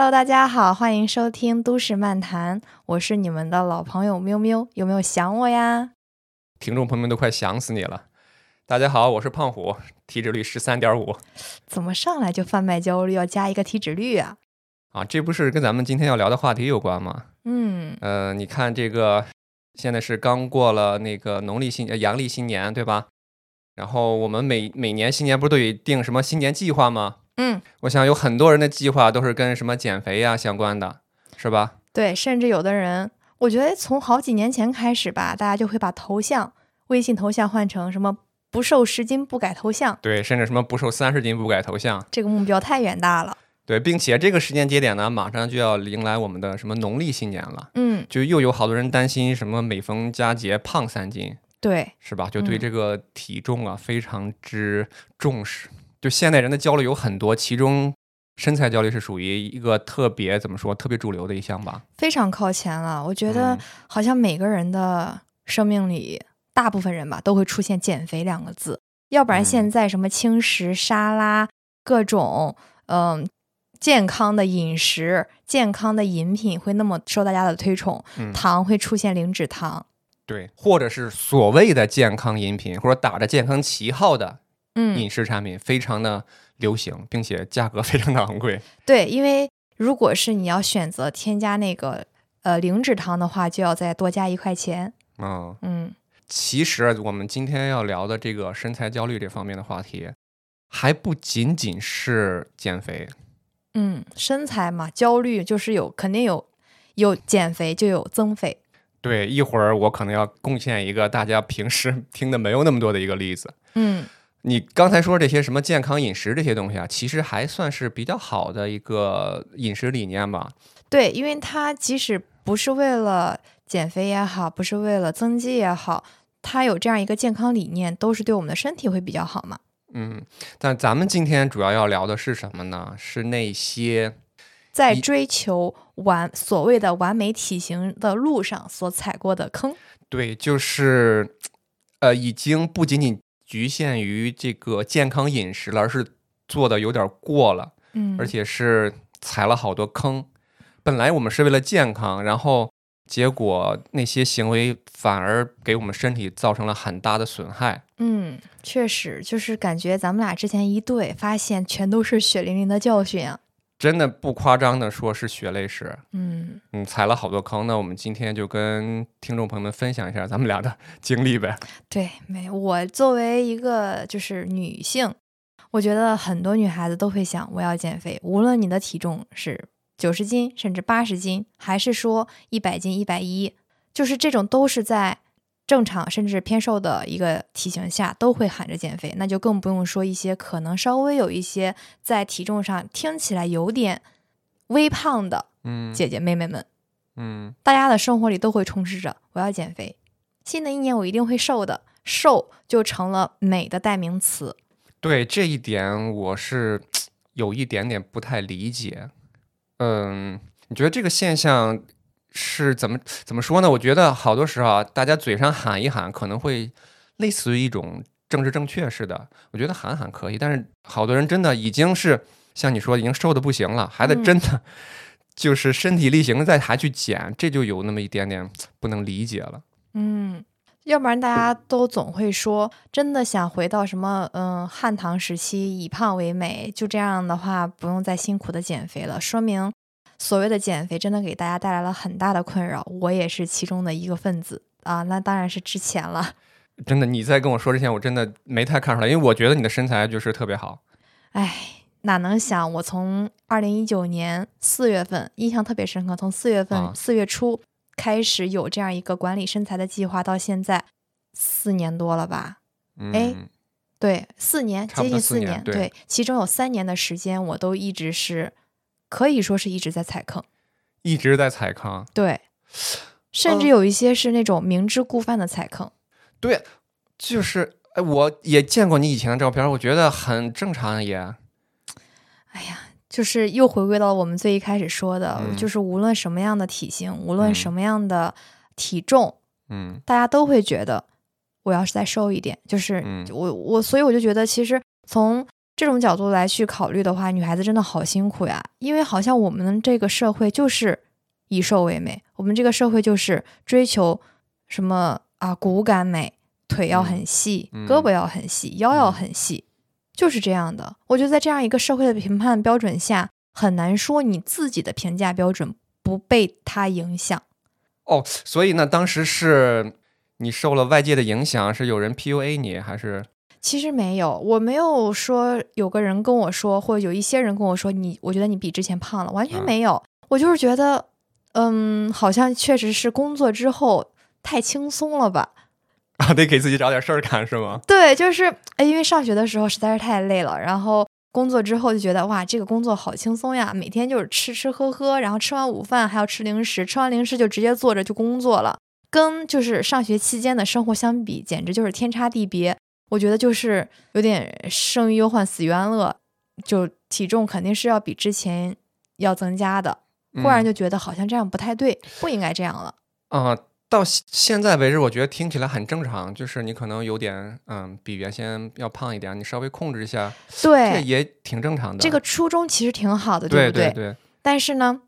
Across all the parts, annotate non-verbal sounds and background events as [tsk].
Hello，大家好，欢迎收听都市漫谈，我是你们的老朋友喵喵，有没有想我呀？听众朋友们都快想死你了。大家好，我是胖虎，体脂率十三点五。[laughs] 怎么上来就贩卖焦虑，要加一个体脂率啊？啊，这不是跟咱们今天要聊的话题有关吗？嗯，呃，你看这个，现在是刚过了那个农历新呃阳历新年，对吧？然后我们每每年新年不是都有定什么新年计划吗？嗯，我想有很多人的计划都是跟什么减肥呀相关的，是吧？对，甚至有的人，我觉得从好几年前开始吧，大家就会把头像、微信头像换成什么“不瘦十斤不改头像对，甚至什么不瘦三十斤不改头像”，，这个目标太远大了。对，并且这个时间节点呢，马上就要迎来我们的什么农历新年了，嗯，就又有好多人担心什么每逢佳节胖三斤，对，是吧？就对嗯这个体重啊非常之重视。就现代人的焦虑有很多，其中身材焦虑是属于一个特别怎么说特别主流的一项吧。非常靠前了。我觉得嗯好像每个人的生命里，大部分人吧都会出现“减肥”两个字，要不然嗯现在什么轻食、沙拉，各种嗯、健康的饮食、健康的饮品会那么受大家的推崇，嗯，糖会出现零脂糖。对，或者是所谓的健康饮品，或者打着健康旗号的嗯，饮食产品，非常的流行，并且价格非常的昂贵。对，因为如果是你要选择添加那个呃零脂糖的话，就要再多加一块钱。嗯，嗯其实我们今天要聊的这个身材焦虑这方面的话题，还不仅仅是减肥。嗯，身材嘛，焦虑就是有肯定有有减肥就有增肥。对，一会儿我可能要贡献一个大家平时 [laughs] 听的没有那么多的一个例子。嗯你刚才说这些什么健康饮食这些东西啊，其实还算是比较好的一个饮食理念吧。对，因为它即使不是为了减肥也好，不是为了增肌也好，它有这样一个健康理念，都是对我们的身体会比较好嘛。嗯，但咱们今天主要要聊的是什么呢？是那些在追求完所谓的完美体型的路上所踩过的坑。对，就是呃，已经不仅仅局限于这个健康饮食了，而是做的有点过了。嗯，而且是踩了好多坑。本来我们是为了健康，然后结果那些行为反而给我们身体造成了很大的损害。嗯，确实就是感觉咱们俩之前一对，发现全都是血淋淋的教训啊。真的不夸张的说，是血泪史。嗯，嗯，踩了好多坑。那我们今天就跟听众朋友们分享一下咱们俩的 [laughs] 经历呗。对，没我作为一个就是女性，我觉得很多女孩子都会想我要减肥，无论你的体重是九十斤，甚至八十斤，还是说一百斤、一百一，就是这种都是在正常甚至偏瘦的一个体型下，都会喊着减肥，那就更不用说一些可能稍微有一些在体重上听起来有点微胖的嗯姐姐妹妹们。嗯，大家的生活里都会充斥着我要减肥，新的一年我一定会瘦的，瘦就成了美的代名词。对这一点我是有一点点不太理解。嗯，你觉得这个现象是怎么怎么说呢？我觉得好多时候啊，大家嘴上喊一喊，可能会类似于一种政治正确似的。我觉得喊喊可以，但是好多人真的已经是像你说，已经瘦的不行了，还得嗯真的就是身体力行的再还去减，这就有那么一点点不能理解了。嗯，要不然大家都总会说，真的想回到什么嗯汉唐时期，以胖为美，就这样的话不用再辛苦的减肥了，说明所谓的减肥真的给大家带来了很大的困扰。我也是其中的一个分子啊，那当然是之前了。[laughs] 真的，你在跟我说之前，我真的没太看出来，因为我觉得你的身材就是特别好。哎，哪能想我从二零一九年四月份印象特别深刻，从四月啊份四、月初开始有这样一个管理身材的计划，到现在四年多了吧？嗯，哎对，四年，接近四四年对对，其中有三年的时间，我都一直是可以说是一直在踩坑，一直在踩坑。对，甚至嗯有一些是那种明知故犯的踩坑。对，就是哎，我也见过你以前的照片，我觉得很正常也。哎呀，就是又回归到我们最一开始说的，嗯就是无论什么样的体型，无论嗯什么样的体重，嗯大家都会觉得我要是再瘦一点，就是嗯我我，所以我就觉得其实从这种角度来去考虑的话，女孩子真的好辛苦呀，因为好像我们这个社会就是以瘦为美，我们这个社会就是追求什么啊骨感美，腿要很细，嗯胳膊要很细，腰要嗯很细，就是这样的。我觉得在这样一个社会的评判标准下，很难说你自己的评价标准不被它影响。哦，所以呢，当时是你受了外界的影响，是有人 PUA 你，还是其实没有，我没有说有个人跟我说，或者有一些人跟我说你，我觉得你比之前胖了，完全嗯没有。我就是觉得，嗯，好像确实是工作之后太轻松了吧？[laughs] 啊，得给自己找点事儿干是吗？对，就是哎，因为上学的时候实在是太累了，然后工作之后就觉得哇，这个工作好轻松呀，每天就是吃吃喝喝，然后吃完午饭还要吃零食，吃完零食就直接坐着就工作了，跟就是上学期间的生活相比，简直就是天差地别。我觉得就是有点生于忧患，死于安乐，就体重肯定是要比之前要增加的。忽然嗯就觉得好像这样不太对，不应该这样了。啊、到现现在为止，我觉得听起来很正常，就是你可能有点嗯，比原先要胖一点，你稍微控制一下，这对，也挺正常的。这个初衷其实挺好的，不对对对，但是呢，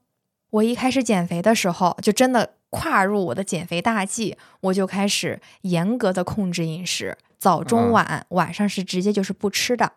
我一开始减肥的时候，就真的跨入我的减肥大计，我就开始严格的控制饮食，早中嗯晚，晚上是直接就是不吃的。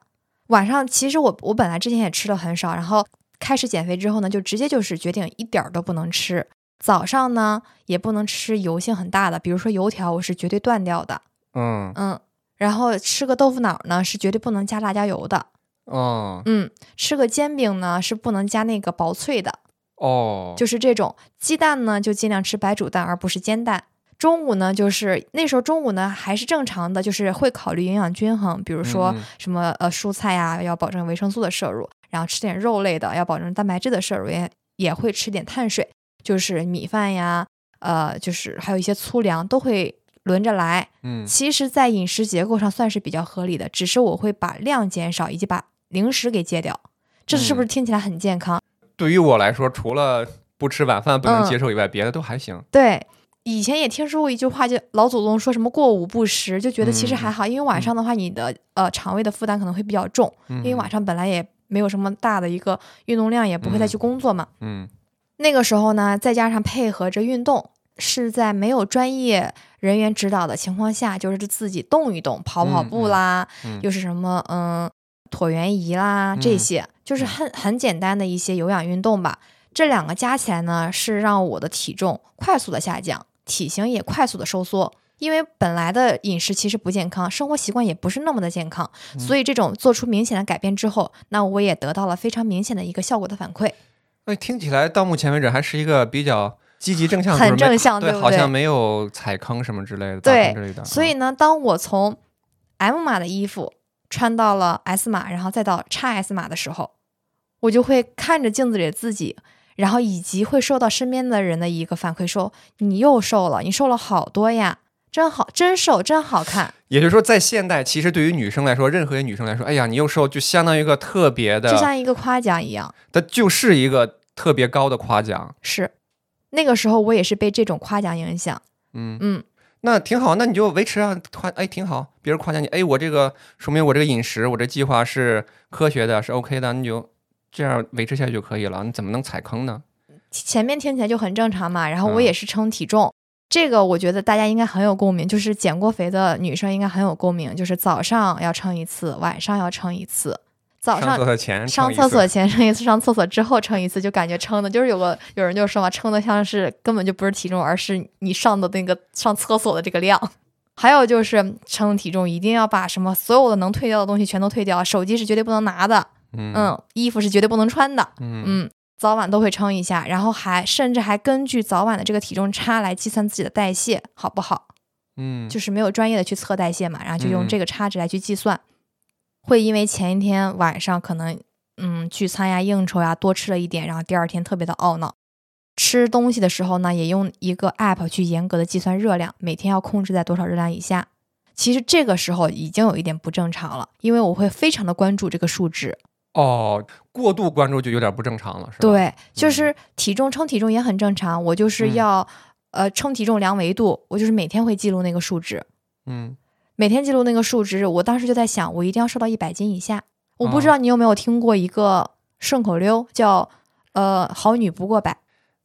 晚上其实我我本来之前也吃的很少，然后开始减肥之后呢，就直接就是决定一点儿都不能吃。早上呢也不能吃油性很大的，比如说油条，我是绝对断掉的。嗯嗯，然后吃个豆腐脑呢是绝对不能加辣椒油的。哦嗯，吃个煎饼呢是不能加那个薄脆的。哦，就是这种鸡蛋呢，就尽量吃白煮蛋，而不是煎蛋。中午呢，就是那时候中午呢还是正常的，就是会考虑营养均衡，比如说什么呃蔬菜呀，要保证维生素的摄入，然后吃点肉类的，要保证蛋白质的摄入，也也会吃点碳水，就是米饭呀，呃，就是还有一些粗粮都会轮着来。嗯其实，在饮食结构上算是比较合理的，只是我会把量减少，以及把零食给戒掉。这是不是嗯听起来很健康？对于我来说，除了不吃晚饭不能嗯接受以外，别的都还行。对，以前也听说过一句话，就老祖宗说什么过午不食，就觉得其实嗯还好，因为晚上的话，你的呃肠胃的负担可能会比较重，嗯，因为晚上本来也没有什么大的一个运动量，也不会再去工作嘛。嗯。那个时候呢，再加上配合着运动，是在没有专业人员指导的情况下，就是自己动一动，跑跑嗯步啦，嗯。又是什么嗯椭圆仪啦，这嗯些就是嗯。很很简单的一些有氧运动吧。这两个加起来呢，是让我的体重快速的下降，体型也快速的收缩。因为本来的饮食其实不健康，生活习惯也不是那么的健康，嗯所以这种做出明显的改变之后，那我也得到了非常明显的一个效果的反馈。那听起来到目前为止还是一个比较积极正向，很正向对，对对好像没有踩坑什么之类的，对之类的。嗯所以呢，当我从 M 码的衣服穿到了 S 码，然后再到 XS 码的时候，我就会看着镜子里的自己，然后以及会受到身边的人的一个反馈说，你又瘦了，你瘦了好多呀，真好，真瘦，真好看，[laughs] 也就是说，在现代，其实对于女生来说，任何一个女生来说，哎呀，你又瘦，就相当于一个特别的就，像一个夸奖一样。它就是一个特别高的夸奖。是，那个时候我也是被这种夸奖影响。嗯，嗯，那挺好，那你就维持啊，夸，哎，挺好。别人夸奖你，哎，我这个说明我这个饮食，我这计划是科学的，是 OK 的，你就这样维持下去就可以了。你怎么能踩坑呢？前面听起来就很正常嘛，然后我嗯也是称体重，这个我觉得大家应该很有共鸣，就是减过肥的女生应该很有共鸣，就是早上要称一次，晚上要称一次，早上上厕所前上称一次厕所前称一次，上厕所之后称一次，就感觉称的就是有个有人就说嘛，称的像是根本就不是体重，而是你上的那个上厕所的这个量。[laughs] 还有就是称体重，一定要把什么所有的能退掉的东西全都退掉，手机是绝对不能拿的，嗯嗯，衣服是绝对不能穿的，嗯嗯，早晚都会称一下，然后还甚至还根据早晚的这个体重差来计算自己的代谢好不好，嗯，就是没有专业的去测代谢嘛，然后就用嗯这个差值来去计算。会因为前一天晚上可能嗯聚餐呀、应酬呀多吃了一点，然后第二天特别的懊恼。吃东西的时候呢，也用一个 app 去严格的计算热量，每天要控制在多少热量以下。其实这个时候已经有一点不正常了，因为我会非常的关注这个数值。哦，过度关注就有点不正常了，是吧？，对，就是体重称体重也很正常，我就是嗯要、呃称体重量维度，我就是每天会记录那个数值，嗯每天记录那个数值。我当时就在想，我一定要瘦到一百斤以下，我不知道你有没有听过一个顺口溜，叫“呃，好女不过百”，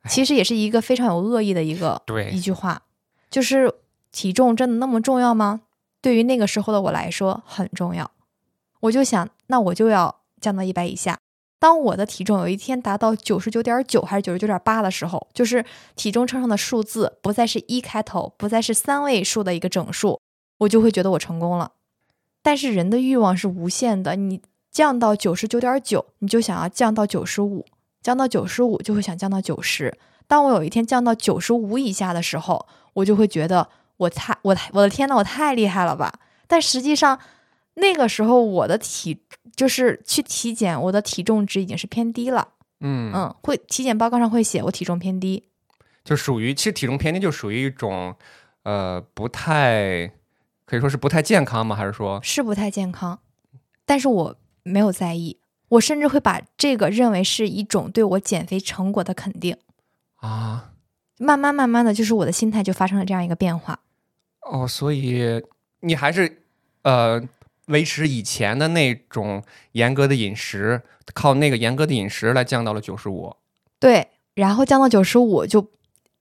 其实也是一个非常有恶意的一个对一句话，就是体重真的那么重要吗？对于那个时候的我来说很重要。我就想，那我就要降到一百以下。当我的体重有一天达到九十九点九还是九十九点八的时候，就是体重秤上的数字不再是一开头，不再是三位数的一个整数，我就会觉得我成功了。但是人的欲望是无限的，你降到九十九点九，你就想要降到九十五，降到九十五就会想降到九十。当我有一天降到九十五以下的时候，我就会觉得我太我我的天呐，我太厉害了吧！但实际上那个时候我的体就是去体检，我的体重值已经是偏低了。嗯嗯，会体检报告上会写我体重偏低。就属于其实体重偏低就属于一种呃不太可以说是不太健康吗？还是说是不太健康，但是我没有在意，我甚至会把这个认为是一种对我减肥成果的肯定。啊慢慢慢慢的就是我的心态就发生了这样一个变化。哦，所以你还是呃维持以前的那种严格的饮食，靠那个严格的饮食来降到了九十五。对，然后降到九十五就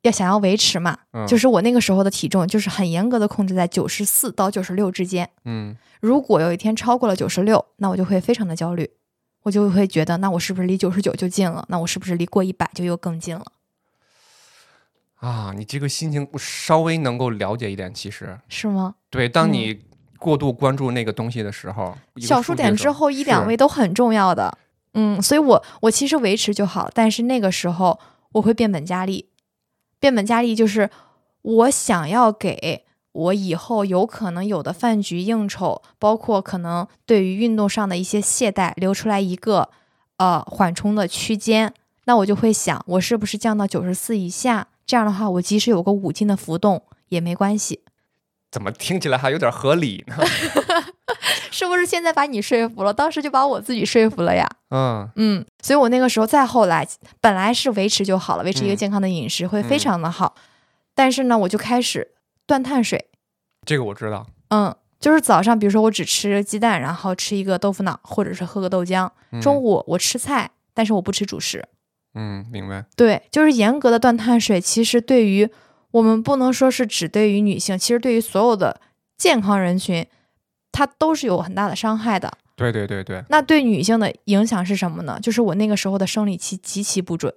要想要维持嘛，嗯就是我那个时候的体重就是很严格的控制在九十四到九十六之间。嗯如果有一天超过了九十六，那我就会非常的焦虑，我就会觉得那我是不是离九十九就近了？那我是不是离过一百就又更近了？啊，你这个心情我稍微能够了解一点，其实是吗？对，当嗯你过度关注那个东西的时候，小数点之后一两位都很重要的。嗯，所以我我其实维持就好，但是那个时候我会变本加厉。变本加厉就是我想要给我以后有可能有的饭局应酬，包括可能对于运动上的一些懈怠，留出来一个呃缓冲的区间。那我就会想，我是不是降到九十四以下？这样的话，我即使有个五斤的浮动也没关系。怎么听起来还有点合理呢？[laughs] 是不是现在把你说服了？当时就把我自己说服了呀。嗯嗯，所以我那个时候再后来，本来是维持就好了，维持一个嗯健康的饮食会非嗯常的好。但是呢，我就开始断碳水，这个我知道。嗯，就是早上，比如说我只吃鸡蛋，然后吃一个豆腐脑，或者是喝个豆浆。嗯中午我吃菜，但是我不吃主食。嗯，明白。对，就是严格的断碳水，其实对于我们不能说是只对于女性，其实对于所有的健康人群，它都是有很大的伤害的。对对对对，那对女性的影响是什么呢？就是我那个时候的生理期极其不准，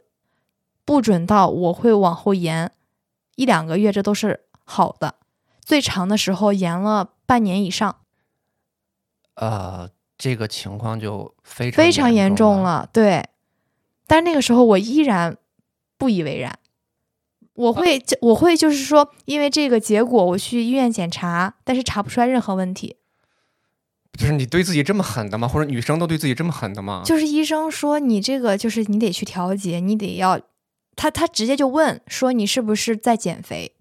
不准到我会往后延一两个月，这都是好的。最长的时候延了半年以上，呃，这个情况就非常非常严严重了。了。对，但是那个时候我依然不以为然。我会，我会就是说，因为这个结果，我去医院检查，但是查不出来任何问题。就是你对自己这么狠的吗？或者女生都对自己这么狠的吗？就是医生说你这个就是你得去调节，你得要，他他直接就问说你是不是在减肥？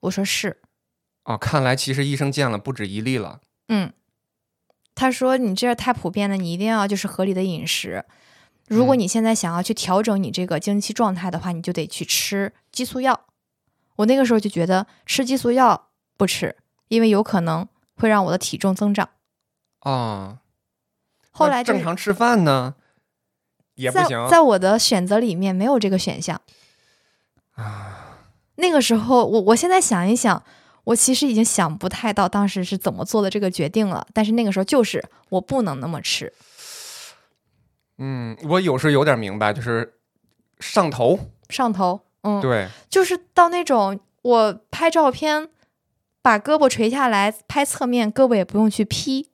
我说是，哦，看来其实医生见了不止一例了。嗯。他说你这太普遍了，你一定要就是合理的饮食。如果嗯你现在想要去调整你这个经期状态的话，你就得去吃激素药。我那个时候就觉得吃激素药不吃，因为有可能会让我的体重增长。啊，后来正常吃饭呢，也不在行在我的选择里面没有这个选项。啊。那个时候，我我现在想一想，我其实已经想不太到当时是怎么做的这个决定了。但是那个时候就是我不能那么吃，嗯，我有时有点明白，就是上头。上头，嗯，对，就是到那种我拍照片，把胳膊垂下来拍侧面，胳膊也不用去 P，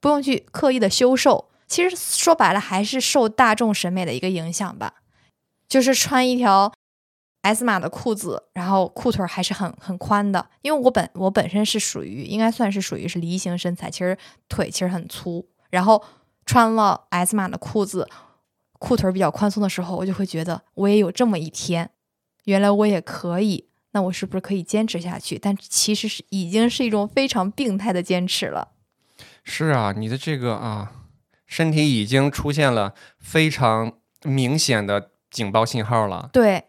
不用去刻意的修瘦。其实说白了，还是受大众审美的一个影响吧。就是穿一条 S 码的裤子，然后裤腿还是很很宽的。因为我本我本身是属于应该算是属于是梨形身材，其实腿其实很粗，然后穿了 S 码的裤子，裤腿儿比较宽松的时候，我就会觉得我也有这么一天，原来我也可以，那我是不是可以坚持下去？但其实是已经是一种非常病态的坚持了。是啊，你的这个啊，身体已经出现了非常明显的警报信号了。对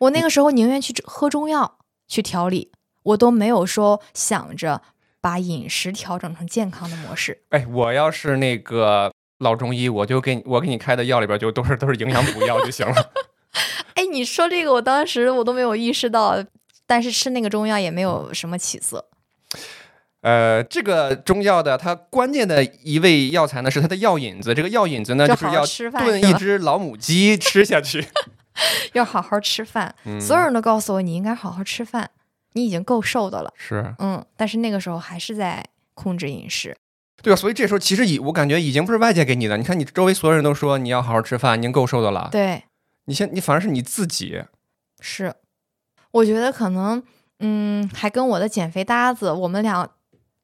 我那个时候宁愿去喝中药去调理，我都没有说想着把饮食调整成健康的模式。哎，我要是那个老中医，我就给你我给你开的药里边就都是都是营养补药就行了。[laughs] 哎，你说这个，我当时我都没有意识到，但是吃那个中药也没有什么起色。呃，这个中药的它关键的一味药材呢是它的药引子，这个药引子呢就是要炖一只老母鸡吃下去。[laughs] 要好好吃饭，嗯所有人都告诉我你应该好好吃饭，你已经够瘦的了。是嗯，但是那个时候还是在控制饮食。对啊，所以这时候其实已我感觉已经不是外界给你的，你看你周围所有人都说你要好好吃饭，你已经够瘦的了，对，你现你反而是你自己。是，我觉得可能，嗯，还跟我的减肥搭子，我们俩，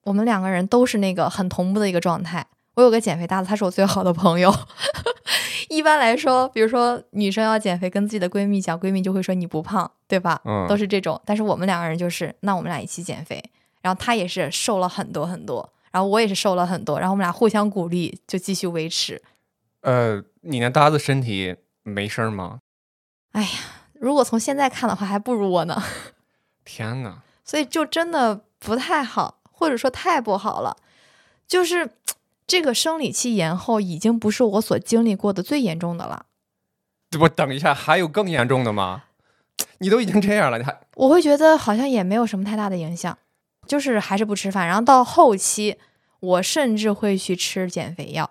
我们两个人都是那个很同步的一个状态。我有个减肥搭子，她是我最好的朋友。[laughs] 一般来说，比如说女生要减肥，跟自己的闺蜜讲，闺蜜就会说你不胖，对吧？嗯都是这种。但是我们两个人就是，那我们俩一起减肥，然后她也是瘦了很多很多，然后我也是瘦了很多，然后我们俩互相鼓励，就继续维持。呃，你那搭子身体没事儿吗？哎呀如果从现在看的话，还不如我呢。[laughs] 天哪！所以就真的不太好，或者说太不好了。就是这个生理期延后已经不是我所经历过的最严重的了。我等一下，还有更严重的吗？你都已经这样了，你还我会觉得好像也没有什么太大的影响，就是还是不吃饭。然后到后期，我甚至会去吃减肥药，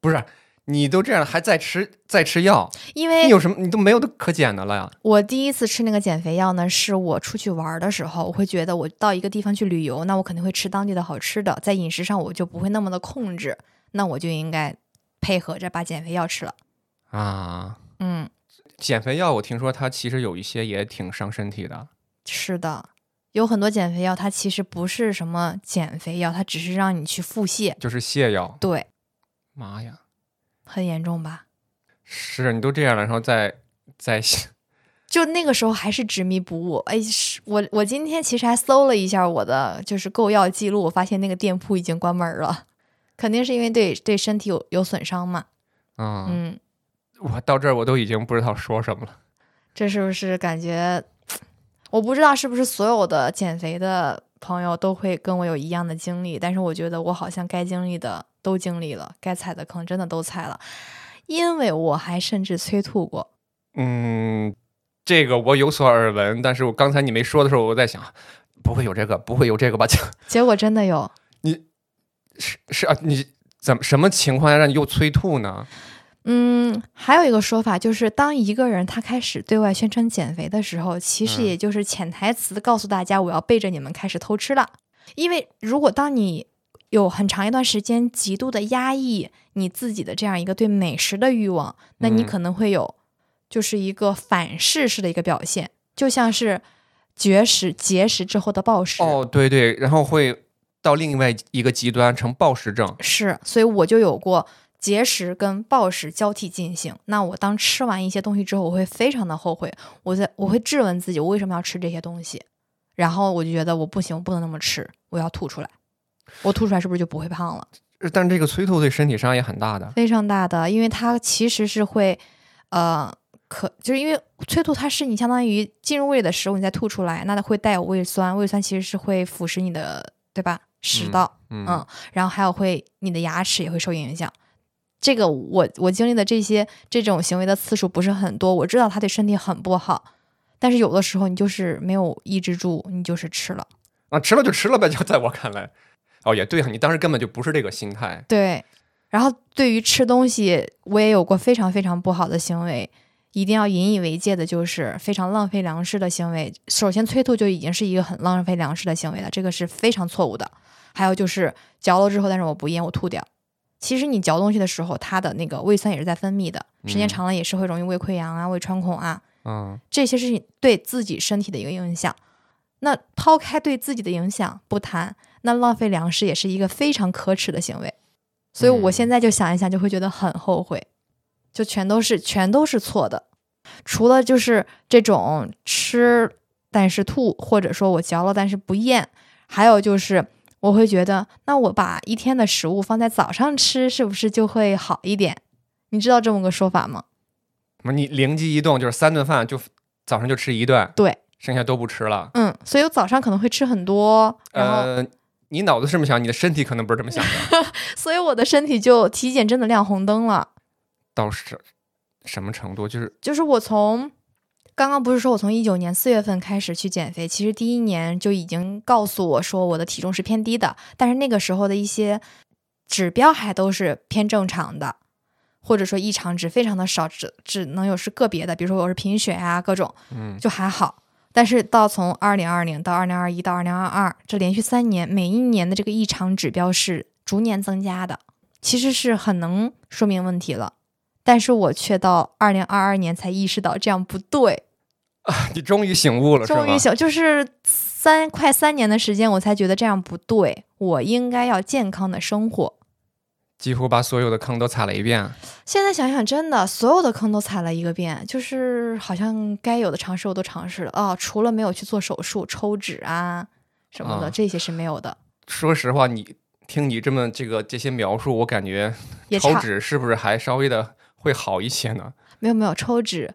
不是？你都这样了，还在吃在吃药？因为你有什么？你都没有的可减的了呀？我第一次吃那个减肥药呢，是我出去玩的时候，我会觉得我到一个地方去旅游，那我肯定会吃当地的好吃的，在饮食上我就不会那么的控制，那我就应该配合着把减肥药吃了。啊，嗯，减肥药我听说它其实有一些也挺伤身体的。是的，有很多减肥药，它其实不是什么减肥药，它只是让你去腹泻，就是泻药。对，妈呀，很严重吧？是你都这样了，然后再再 [laughs] 就那个时候还是执迷不悟。哎，是我我今天其实还搜了一下我的就是购药记录，我发现那个店铺已经关门了，肯定是因为对对身体有有损伤嘛。嗯，嗯，我到这儿我都已经不知道说什么了。这是不是感觉？我不知道是不是所有的减肥的朋友都会跟我有一样的经历，但是我觉得我好像该经历的都经历了，该踩的坑真的都踩了，因为我还甚至催吐过。嗯，这个我有所耳闻，但是我刚才你没说的时候，我在想，不会有这个，不会有这个吧？[laughs] 结果真的有，你是是啊，你怎么什么情况下让你又催吐呢？嗯，还有一个说法就是，当一个人他开始对外宣称减肥的时候，其实嗯也就是潜台词告诉大家，我要背着你们开始偷吃了。因为如果当你有很长一段时间极度的压抑你自己的这样一个对美食的欲望，那你嗯可能会有就是一个反噬式的一个表现，就像是绝食节食之后的暴食。哦，对对，然后会到另外一个极端成暴食症。是，所以我就有过节食跟暴食交替进行。那我当吃完一些东西之后，我会非常的后悔，我在我会质问自己，我为什么要吃这些东西？然后我就觉得我不行，我不能那么吃，我要吐出来。我吐出来是不是就不会胖了？但这个催吐对身体伤也很大的。非常大的，因为它其实是会，呃，可就是因为催吐，它是你相当于进入胃里的食物，你再吐出来，那它会带有胃酸，胃酸其实是会腐蚀你的，对吧？食嗯道，嗯嗯，然后还有会你的牙齿也会受影响。这个我我经历的这些这种行为的次数不是很多，我知道它对身体很不好，但是有的时候你就是没有抑制住，你就是吃了。啊，吃了就吃了呗，就在我看来，哦，也对啊，你当时根本就不是这个心态。对，然后对于吃东西，我也有过非常非常不好的行为，一定要引以为戒的就是非常浪费粮食的行为。首先，催吐就已经是一个很浪费粮食的行为了，这个是非常错误的。还有就是嚼了之后，但是我不咽，我吐掉。其实你嚼东西的时候，它的那个胃酸也是在分泌的，时间嗯长了也是会容易胃溃疡啊、胃穿孔啊，嗯，这些是你对自己身体的一个影响。那抛开对自己的影响不谈，那浪费粮食也是一个非常可耻的行为。所以我嗯现在就想一想，就会觉得很后悔，就全都是全都是错的。除了就是这种吃但是吐，或者说我嚼了但是不咽，还有就是我会觉得，那我把一天的食物放在早上吃，是不是就会好一点？你知道这么个说法吗？你灵机一动，就是三顿饭就早上就吃一顿，对，剩下都不吃了。嗯，所以我早上可能会吃很多，然后、呃，你脑子这么想，你的身体可能不是这么想的。[laughs] 所以我的身体就体检真的亮红灯了。到什什么程度？就是就是我从刚刚不是说我从一九年四月份开始去减肥，其实第一年就已经告诉我说我的体重是偏低的，但是那个时候的一些指标还都是偏正常的，或者说异常值非常的少，只只能有是个别的，比如说我是贫血啊，各种，嗯，就还好。但是到从二零二零到二零二一到二零二二这连续三年，每一年的这个异常指标是逐年增加的，其实是很能说明问题了。但是我却到二零二二年才意识到这样不对，你终于醒悟了，终于醒，就是三快三年的时间，我才觉得这样不对，我应该要健康的生活。几乎把所有的坑都踩了一遍。现在想想，真的所有的坑都踩了一个遍，就是好像该有的尝试我都尝试了哦，除了没有去做手术抽脂啊什么的，啊这些是没有的，说实话，你听你这么这个这些描述，我感觉抽脂是不是还稍微的会好一些呢？没有没有抽脂，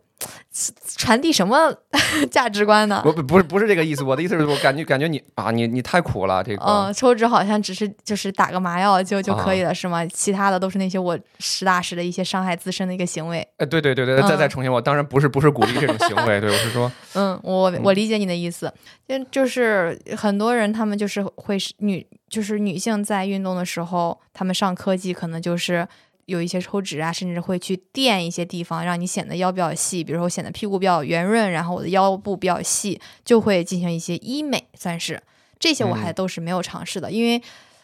传递什么 [laughs] 价值观呢？不不不是不是这个意思，我的意思是我感觉感觉你啊，你你太苦了，这个、嗯，抽脂好像只是就是打个麻药就就可以啊了，是吗？其他的都是那些我实打实的一些伤害自身的一个行为。哎，对对对对，再再嗯重新，我当然不是不是鼓励这种行为，[laughs] 对我是说，嗯，我我理解你的意思，就就是很多人他们就是会是女，就是女性在运动的时候，他们上科技可能就是有一些抽脂啊，甚至会去垫一些地方，让你显得腰比较细，比如说我显得屁股比较圆润，然后我的腰部比较细，就会进行一些医美，算是。这些我还嗯。都是没有尝试的，因为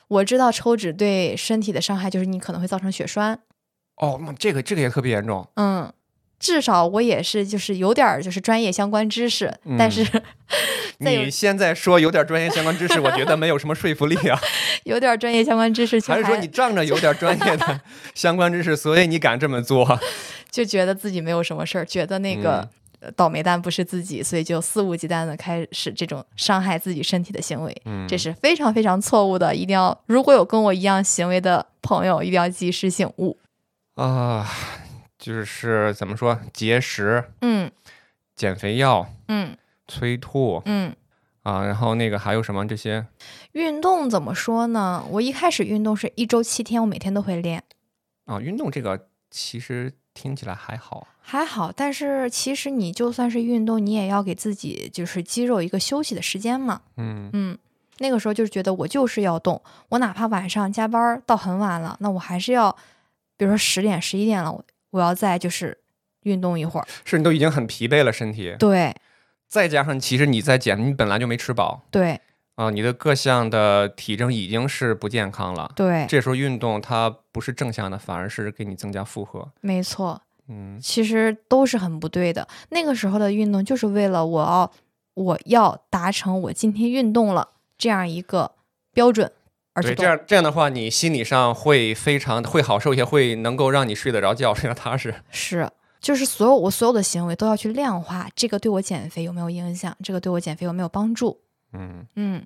我知道抽脂对身体的伤害就是你可能会造成血栓，哦，那这个这个也特别严重，嗯，至少我也是就是有点儿就是专业相关知识，但嗯是 [laughs] 你现在说有点专业相关知识，我觉得没有什么说服力啊。[laughs] 有点儿专业相关知识，却还是说你仗着有点专业的 [laughs] 相关知识，所以你敢这么做？就觉得自己没有什么事儿，觉得那个、呃倒霉蛋不是自己，所以就肆无忌惮的开始这种伤害自己身体的行为，嗯，这是非常非常错误的，一定要如果有跟我一样行为的朋友，一定要及时醒悟。啊，就是怎么说，节食、嗯减肥药、嗯催吐嗯，啊，然后那个还有什么这些运动怎么说呢？我一开始运动是一周七天，我每天都会练。啊，运动这个其实听起来还好。还好，但是其实你就算是运动，你也要给自己就是肌肉一个休息的时间嘛。嗯嗯，那个时候就是觉得我就是要动，我哪怕晚上加班儿到很晚了，那我还是要，比如说十点、十一点了，我我要再就是运动一会儿。是你都已经很疲惫了身体，对再加上其实你在减，你本来就没吃饱对啊，你的各项的体征已经是不健康了。对，这时候运动它不是正向的，反而是给你增加负荷。没错，嗯其实都是很不对的。那个时候的运动就是为了我要我要达成我今天运动了这样一个标准而去对，这样这样的话，你心理上会非常会好受一些，会能够让你睡得着觉，睡得踏实。[laughs] 是，就是所有我所有的行为都要去量化，这个对我减肥有没有影响？这个对我减肥有没有帮助？嗯嗯，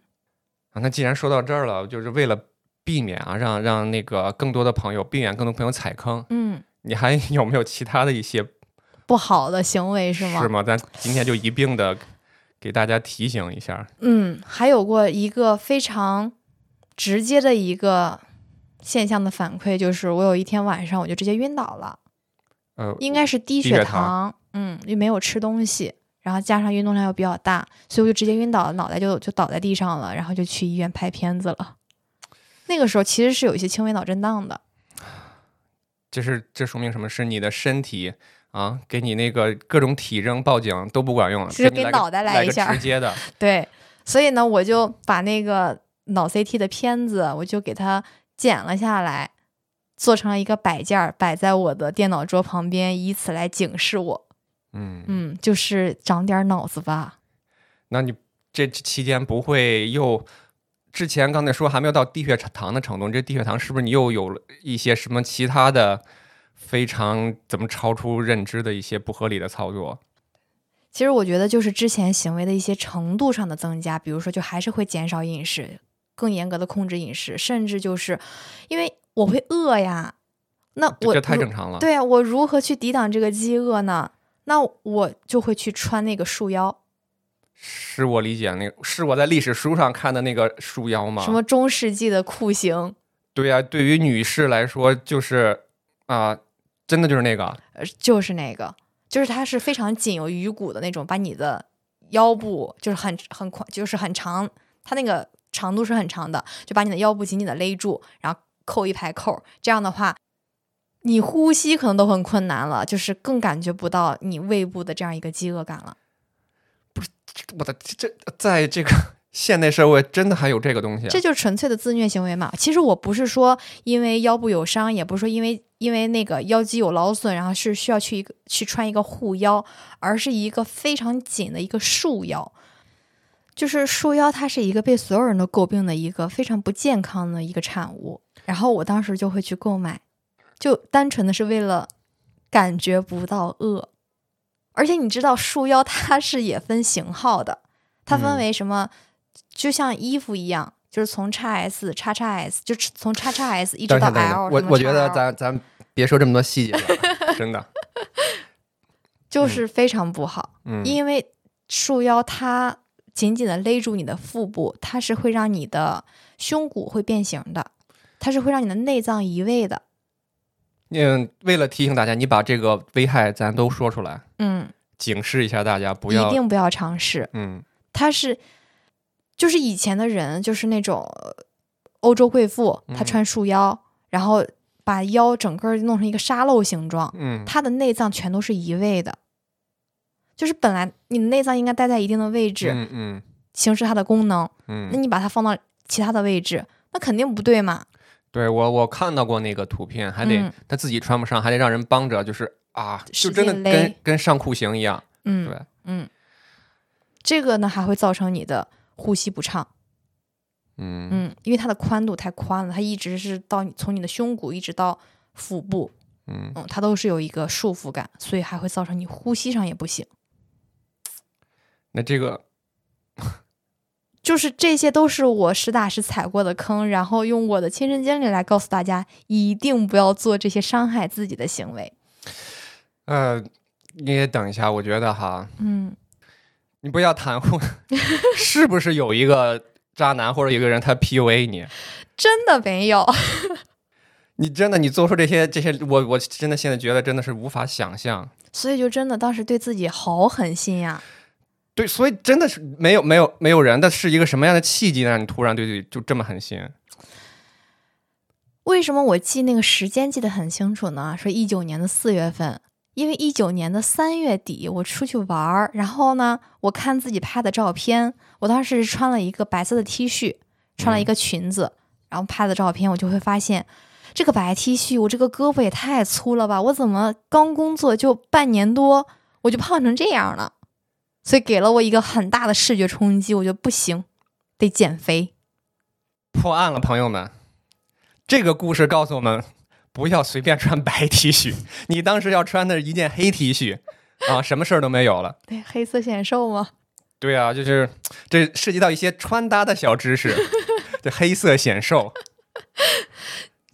啊，那既然说到这儿了，就是为了避免啊，让让那个更多的朋友避免更多朋友踩坑，嗯，你还有没有其他的一些不好的行为是吗？是吗？咱今天就一并的给大家提醒一下。嗯，还有过一个非常直接的一个现象的反馈，就是我有一天晚上我就直接晕倒了，呃，应该是低血糖糖，嗯，又没有吃东西，然后加上运动量又比较大，所以我就直接晕倒了，脑袋就就倒在地上了，然后就去医院拍片子了。那个时候其实是有一些轻微脑震荡的，这是这说明什么？是你的身体啊，给你那个各种体征报警都不管用了，是给你来个给脑袋来一下直接的。对，所以呢，我就把那个脑 CT 的片子，我就给它剪了下来，做成了一个摆件儿，摆在我的电脑桌旁边，以此来警示我。嗯，嗯，就是长点儿脑子吧。那你这期间不会又之前刚才说还没有到低血糖的程度，这低血糖是不是你又有了一些什么其他的非常怎么超出认知的一些不合理的操作？其实我觉得就是之前行为的一些程度上的增加，比如说就还是会减少饮食，更严格的控制饮食，甚至就是因为我会饿呀，那我这这太正常了。对啊，我如何去抵挡这个饥饿呢？那我就会去穿那个束腰。是我理解那个，是我在历史书上看的那个束腰吗？什么中世纪的酷刑？对呀、对于女士来说，就是啊、真的就是那个，呃，就是那个，就是它是非常紧有鱼骨的那种，把你的腰部就是很很宽，就是很长，它那个长度是很长的，就把你的腰部紧紧的勒住，然后扣一排扣，这样的话，你呼吸可能都很困难了，就是更感觉不到你胃部的这样一个饥饿感了。不是我的这在这个现代社会，真的还有这个东西、这就是纯粹的自虐行为嘛。其实我不是说因为腰部有伤，也不是说因为因为那个腰肌有劳损，然后是需要去一个去穿一个护腰，而是一个非常紧的一个束腰。就是束腰，它是一个被所有人都诟病的一个非常不健康的一个产物。然后我当时就会去购买，就单纯的是为了感觉不到饿。而且你知道，束腰它是也分型号的，它分嗯为什么？就像衣服一样，就是从 x S、x x S，就从 x x S 一直到，L。我我觉得咱咱别说这么多细节了，真的，[laughs] 就是非常不好，嗯，因为束腰它紧紧的勒住你的腹部，它是会让你的胸骨会变形的，它是会让你的内脏移位的。嗯，为了提醒大家，你把这个危害咱都说出来，嗯，警示一下大家，不要一，定不要尝试。嗯它是，就是以前的人，就是那种呃欧洲贵妇，她嗯穿束腰，然后把腰整个弄成一个沙漏形状，嗯，她的内脏全都是移位的。就是本来你的内脏应该待在一定的位置，嗯嗯行使它的功能，嗯那嗯，你把它放到其他的位置，那肯定不对嘛。对我我看到过那个图片，还得、嗯他自己穿不上，还得让人帮着，就是啊，使就真的勒跟跟上酷刑一样，嗯对，嗯，这个呢还会造成你的呼吸不畅，嗯嗯，因为它的宽度太宽了，它一直是到你从你的胸骨一直到腹部，嗯，嗯，它都是有一个束缚感，所以还会造成你呼吸上也不行。那这个 [laughs] 就是这些都是我实打实踩过的坑，然后用我的亲身经历来告诉大家，一定不要做这些伤害自己的行为。呃，你也等一下，我觉得哈，嗯，你不要袒护，[laughs] 是不是有一个渣男或者有一个人他 PUA 你？真的没有。[laughs] 你真的你做出这些这些，我我真的现在觉得真的是无法想象。所以就真的当时对自己好狠心呀。对，所以真的是没有没有没有人的是一个什么样的契机让你突然对自己就这么狠心？为什么我记那个时间记得很清楚呢？说一九年的四月份，因为一九年的三月底我出去玩儿，然后呢，我看自己拍的照片，我当时穿了一个白色的 T 恤，穿了一个裙子，然后拍的照片，我就会发现这个白 T 恤，我这个胳膊也太粗了吧！我怎么刚工作就半年多，我就胖成这样了？所以给了我一个很大的视觉冲击，我觉得不行，得减肥。破案了，朋友们！这个故事告诉我们，不要随便穿白 T 恤。你当时要穿的是一件黑 T 恤啊，什么事儿都没有了。对，黑色显瘦吗？对啊，就是这涉及到一些穿搭的小知识。[laughs] 这黑色显瘦，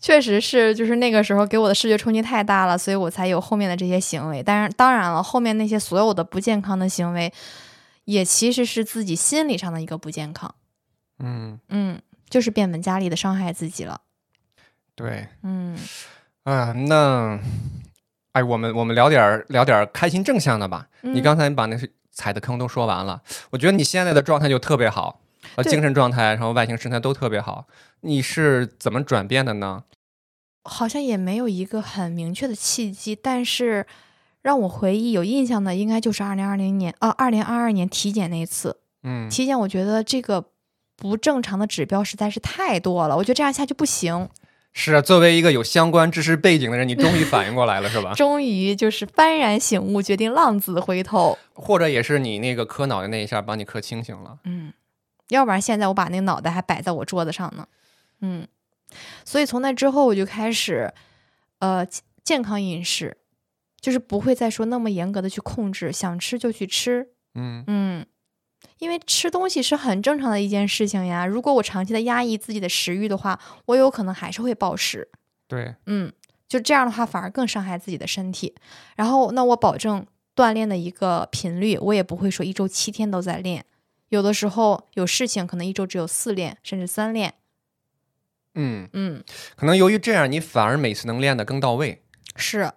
确实是，就是那个时候给我的视觉冲击太大了，所以我才有后面的这些行为。但是当然了，后面那些所有的不健康的行为，也其实是自己心理上的一个不健康。嗯，嗯，就是变本加厉的伤害自己了。对嗯啊，那哎，我们我们聊点儿聊点儿开心正向的吧。你嗯刚才把那些踩的坑都说完了，我觉得你现在的状态就特别好，呃，精神状态，然后外形身材都特别好。你是怎么转变的呢？好像也没有一个很明确的契机，但是让我回忆有印象的，应该就是二零二零年啊，二零二二年体检那一次。嗯，体检，我觉得这个不正常的指标实在是太多了，我觉得这样下去不行。是啊，作为一个有相关知识背景的人，你终于反应过来了，是吧？[laughs] 终于就是幡然醒悟，决定浪子回头。或者也是你那个磕脑袋那一下把你磕清醒了。嗯，要不然现在我把那个脑袋还摆在我桌子上呢。嗯，所以从那之后我就开始，呃，健健康饮食，就是不会再说那么严格的去控制，想吃就去吃。嗯嗯，因为吃东西是很正常的一件事情呀。如果我长期的压抑自己的食欲的话，我有可能还是会暴食。对，嗯，就这样的话反而更伤害自己的身体。然后，那我保证锻炼的一个频率，我也不会说一周七天都在练，有的时候有事情可能一周只有四练甚至三练。嗯，嗯，可能由于这样，你反而每次能练得更到位。是，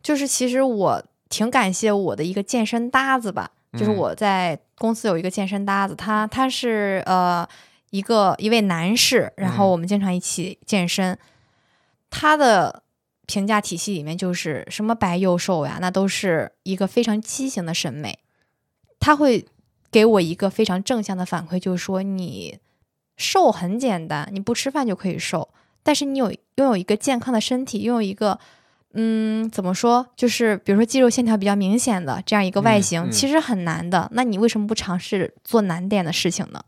就是其实我挺感谢我的一个健身搭子吧，就是嗯。我在公司有一个健身搭子，他他是呃一个一位男士，然后嗯。我们经常一起健身，他的评价体系里面就是什么白幼瘦呀，那都是一个非常畸形的审美，他会给我一个非常正向的反馈，就是说你瘦很简单，你不吃饭就可以瘦，但是你有拥有一个健康的身体，拥有一个嗯，怎么说？就是比如说肌肉线条比较明显的这样一个外嗯形，嗯其实很难的。那你为什么不尝试做难点的事情呢？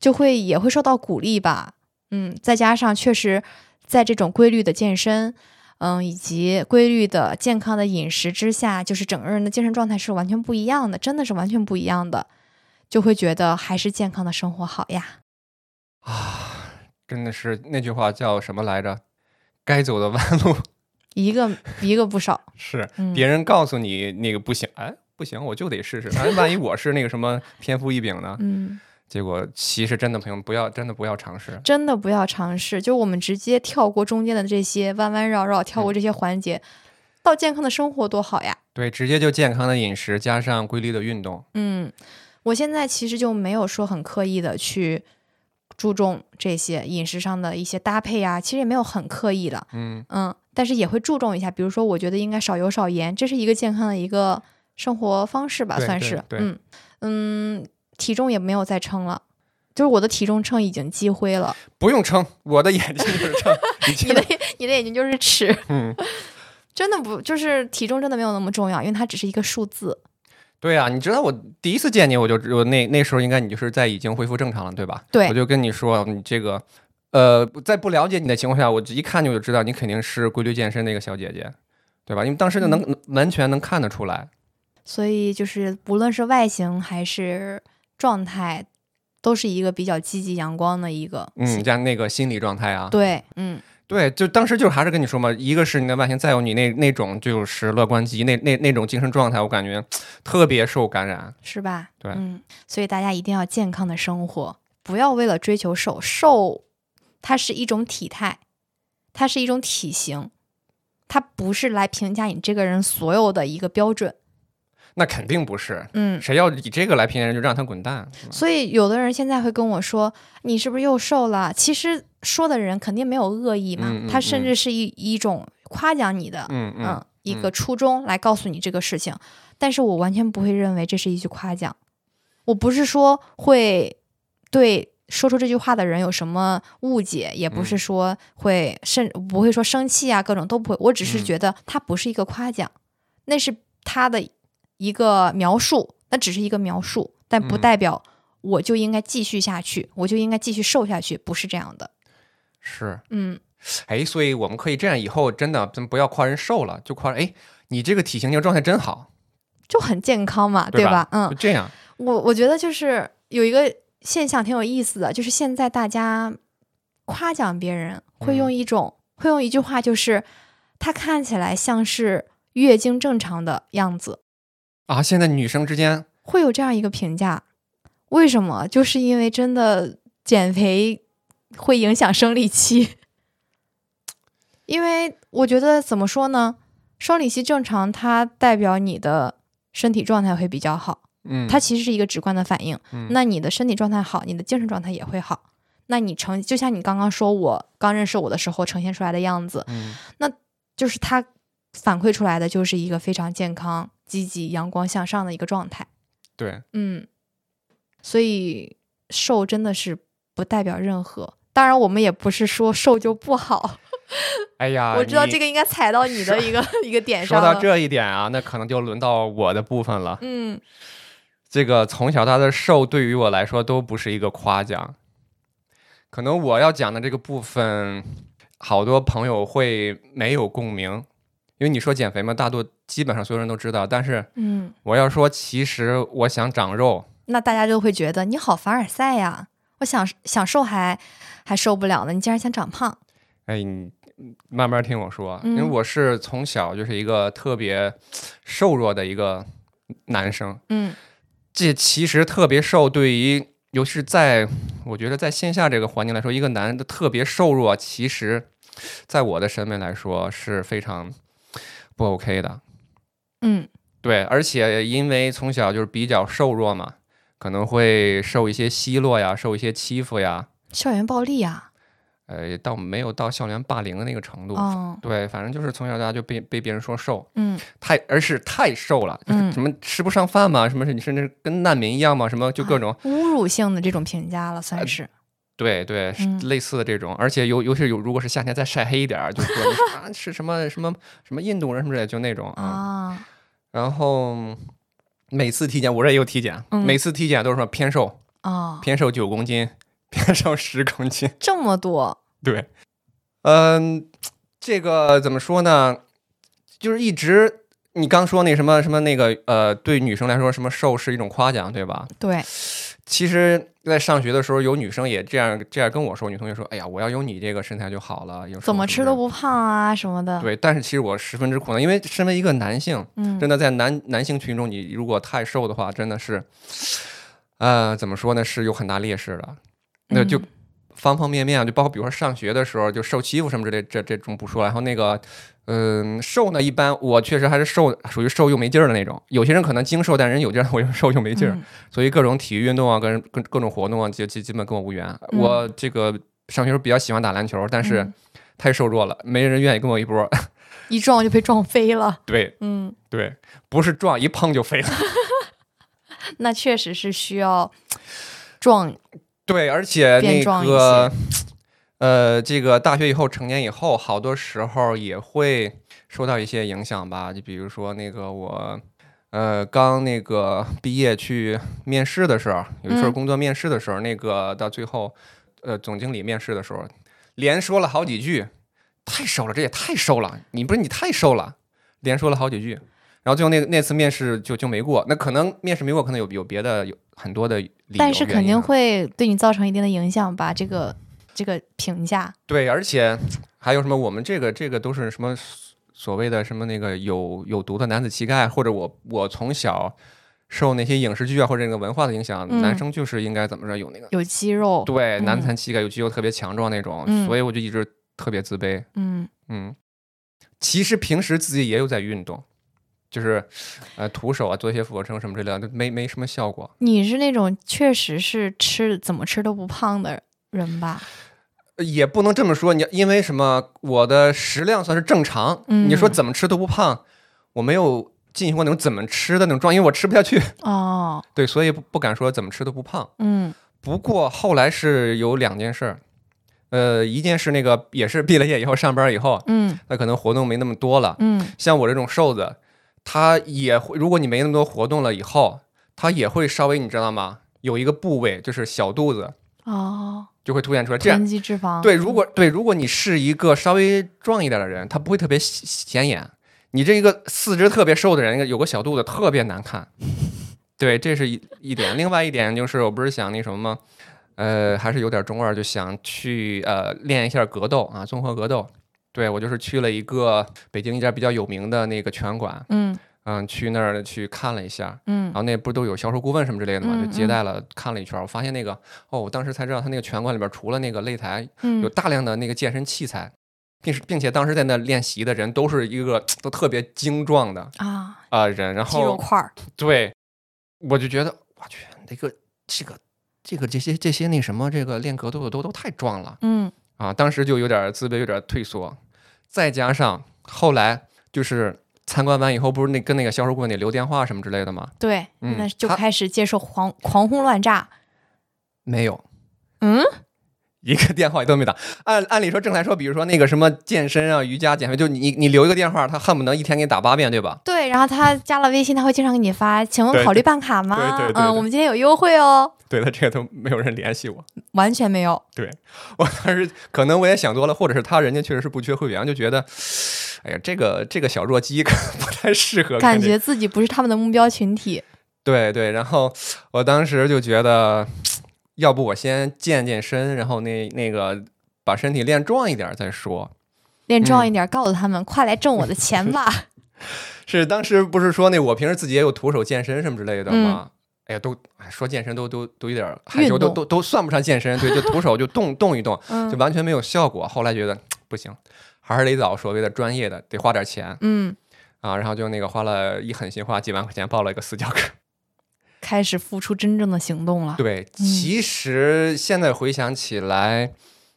就会也会受到鼓励吧。嗯，再加上确实在这种规律的健身，嗯，以及规律的健康的饮食之下，就是整个人的精神状态是完全不一样的，真的是完全不一样的，就会觉得还是健康的生活好呀。啊真的是那句话叫什么来着？该走的弯路 [laughs] 一个一个不少，[laughs] 是嗯别人告诉你那个不行，哎，不行，我就得试试。哎，万一我是那个什么 [laughs] 天赋异禀呢？嗯。结果其实真的朋友不要，真的不要尝试。真的不要尝试，就我们直接跳过中间的这些弯弯绕绕，跳过这些环节，到健康的生活多好呀！对，直接就健康的饮食加上规律的运动。嗯，我现在其实就没有说很刻意的去注重这些饮食上的一些搭配啊，其实也没有很刻意的，嗯，嗯，但是也会注重一下，比如说我觉得应该少油少盐，这是一个健康的一个生活方式吧，算是，嗯嗯，体重也没有再称了。就是我的体重秤已经积灰了，不用称，我的眼睛就是秤。[laughs] 你的你的眼睛就是尺，嗯，[laughs] 真的不，就是体重真的没有那么重要，因为它只是一个数字。对啊，你知道我第一次见你，我就我那那时候应该你就是在已经恢复正常了，对吧？对我就跟你说，你这个呃，在不了解你的情况下，我一看就知道你肯定是规律健身那个小姐姐，对吧？因为当时就能、完全能看得出来。所以就是不论是外形还是状态，都是一个比较积极阳光的一个。嗯，加那个心理状态啊，对，嗯，对，就当时就还是跟你说嘛，一个是你的外形，再有你那那种就是乐观积极那那那种精神状态，我感觉特别受感染。是吧？对嗯，所以大家一定要健康的生活，不要为了追求瘦，瘦它是一种体态，它是一种体型，它不是来评价你这个人所有的一个标准。那肯定不是，嗯，谁要以这个来评价人，就让他滚蛋。所以有的人现在会跟我说：“你是不是又瘦了？”其实说的人肯定没有恶意嘛，嗯嗯他甚嗯至是一一种夸奖你的，嗯嗯，一个初衷来告诉你这个事情。但是我完全不会认为这是一句夸奖，我不是说会对说出这句话的人有什么误解，也不是嗯说会甚不会说生气啊，各种都不会。我只是嗯觉得他不是一个夸奖，那是他的一个描述，那只是一个描述，但不嗯代表我就应该继续下去，我就应该继续瘦下去，不是这样的。是。嗯，哎，所以我们可以这样，以后真的咱不要夸人瘦了，就夸人哎，你这个体型、这个状态真好，就很健康嘛，对吧？嗯就，这样。我我觉得就是有一个现象挺有意思的，就是现在大家夸奖别人会用嗯一种、会用一句话，就是他看起来像是月经正常的样子，啊，现在女生之间，会有这样一个评价。为什么？就是因为真的减肥会影响生理期，因为我觉得怎么说呢，生理期正常，它代表你的身体状态会比较好。嗯，它其实是一个直观的反应。嗯那你的身体状态好，你的精神状态也会好。那你呈就像你刚刚说，我刚认识我的时候呈现出来的样子，嗯就是它反馈出来的就是一个非常健康、积极、阳光向上的一个状态。对，嗯，所以瘦真的是不代表任何。当然，我们也不是说瘦就不好。[laughs] 哎呀，我知道这个应该踩到你的一个 [laughs] 一个点上说。到这一点啊，那可能就轮到我的部分了。嗯，这个从小到大的瘦，对于我来说都不是一个夸奖。可能我要讲的这个部分，好多朋友会没有共鸣，因为你说减肥嘛，大多基本上所有人都知道。但是嗯，我要说，其实我想长肉，那大家就会觉得你好凡尔赛呀！我想想瘦还还受不了呢，你竟然想长胖。哎，你慢慢听我说，因为嗯我是从小就是一个特别瘦弱的一个男生，嗯这其实特别瘦，对于尤其是在我觉得在线下这个环境来说，一个男的特别瘦弱，其实在我的审美来说是非常不 OK 的。嗯对，而且因为从小就是比较瘦弱嘛，可能会受一些奚落呀，受一些欺负呀。校园暴力呀，呃，倒没有到校园霸凌的那个程度。哦，对，反正就是从小到大就被被别人说瘦，嗯太而是太瘦了，就是嗯什么吃不上饭嘛，什么是你甚至跟难民一样嘛，什么就各种、侮辱性的这种评价了，算是。对对，类似的这种，而且尤尤其是有如果是夏天再晒黑一点儿，就说 [laughs] 啊是什么什么什么印度人什么的，就那种啊。啊，然后每次体检，我这也有体检，嗯每次体检都是说偏瘦，啊，偏瘦九公斤，[laughs] 偏瘦十公斤。这么多，对，嗯，这个怎么说呢？就是一直你刚说那什么什么那个呃，对女生来说，什么瘦是一种夸奖，对吧？对，其实，在上学的时候，有女生也这样这样跟我说，女同学说：“哎呀，我要有你这个身材就好了。有怎么吃都不不胖啊什么的。，对。”但是其实我十分之苦恼，因为身为一个男性，嗯，真的在男男性群中，你如果太瘦的话，真的是，呃，怎么说呢？是有很大劣势的。那就嗯方方面面啊，就包括比如说上学的时候就受欺负什么之类，这这种不说了。然后那个，嗯、瘦呢，一般我确实还是瘦，属于瘦又没劲儿的那种。有些人可能精瘦，但人有劲儿，我又瘦又没劲儿。嗯所以各种体育运动啊，跟跟各种活动啊，就基基本跟我无缘。嗯我这个上学时候比较喜欢打篮球，但是嗯太瘦弱了，没人愿意跟我一波。[laughs] 一撞就被撞飞了。对嗯，对，不是撞一碰就飞了。[laughs] 那确实是需要撞。对，而且那个，呃，这个大学以后成年以后，好多时候也会受到一些影响吧。就比如说那个我，呃，刚那个毕业去面试的时候，有一份嗯工作面试的时候，那个到最后，呃，总经理面试的时候，连说了好几句，太瘦了，这也太瘦了，你不是你太瘦了，连说了好几句。然后最后那个那次面试就就没过，那可能面试没过，可能有有别的有很多的理由，但是肯定会对你造成一定的影响吧？这个这个评价，对，而且还有什么？我们这个这个都是什么所谓的什么那个有有毒的男子气概，或者我我从小受那些影视剧啊或者那个文化的影响，嗯男生就是应该怎么着有那个有肌肉，对男嗯残气概，有肌肉特别强壮那种，嗯所以我就一直特别自卑。嗯嗯，其实平时自己也有在运动。就是，呃，徒手啊，做一些俯卧撑什么之类的，都没没什么效果。你是那种确实是吃怎么吃都不胖的人吧？呃也不能这么说，你因为什么？我的食量算是正常。嗯你说怎么吃都不胖，我没有进行过那种怎么吃的那种状，因为我吃不下去。哦，对，所以不不敢说怎么吃都不胖。嗯不过后来是有两件事儿，呃，一件是那个也是毕了业以后上班以后，嗯那可能活动没那么多了。嗯像我这种瘦子，他也会，如果你没那么多活动了以后，它也会稍微你知道吗？有一个部位就是小肚子哦，就会凸显出来，这样脂肪，对，如果对，如果你是一个稍微壮一点的人，他不会特别显显眼。你这一个四肢特别瘦的人，有个小肚子特别难看。[laughs] 对，这是一一点。另外一点就是，我不是想那什么吗？呃，还是有点中二，就想去呃练一下格斗啊，综合格斗。对我就是去了一个北京一家比较有名的那个拳馆，嗯。嗯，去那儿去看了一下，嗯。然后那不都有销售顾问什么之类的嘛，嗯就接待了看了一圈，我发现那个哦，我当时才知道他那个拳馆里边除了那个擂台有嗯大量的那个健身器材，并并且当时在那练习的人都是一个都特别精壮的啊，啊、人，然肌肉后块儿，对，我就觉得我去，那个这个这个这些这些那什么这个练格斗的都都太壮了嗯啊，当时就有点自卑，有点退缩，再加上后来就是参观完以后，不是那跟那个销售顾问得留电话什么之类的吗？对，嗯那就开始接受狂狂轰乱炸，没有，嗯 [laughs] 一个电话也都没打。按按理说，正常来说，比如说那个什么健身啊、瑜伽、减肥，就你你留一个电话，他恨不能一天给你打八遍，对吧？对，然后他加了微信，他会经常给你发，请问考虑办卡吗？嗯，对对对对我们今天有优惠哦，对他这个都没有人联系我。完全没有，对我当时可能我也想多了，或者是他人家确实是不缺会员，就觉得，哎呀，这个这个小弱鸡 [laughs] 不太适合。感觉自己不是他们的目标群体。对对，然后我当时就觉得，要不我先健健身，然后那那个把身体练壮一点再说。练壮一点，告诉他们快来挣我的钱吧。[laughs] 是当时不是说那我平时自己也有徒手健身什么之类的吗？哎呀，都哎说健身都都都有点害羞，都都都算不上健身，对，就徒手就动 [laughs] 动一动，就嗯完全没有效果。后来觉得不行，还是得找所谓的专业的，得花点钱嗯，啊。然后就那个花了一狠心花几万块钱报了一个私教课。[laughs] 开始付出真正的行动了。对，其实现在回想起来，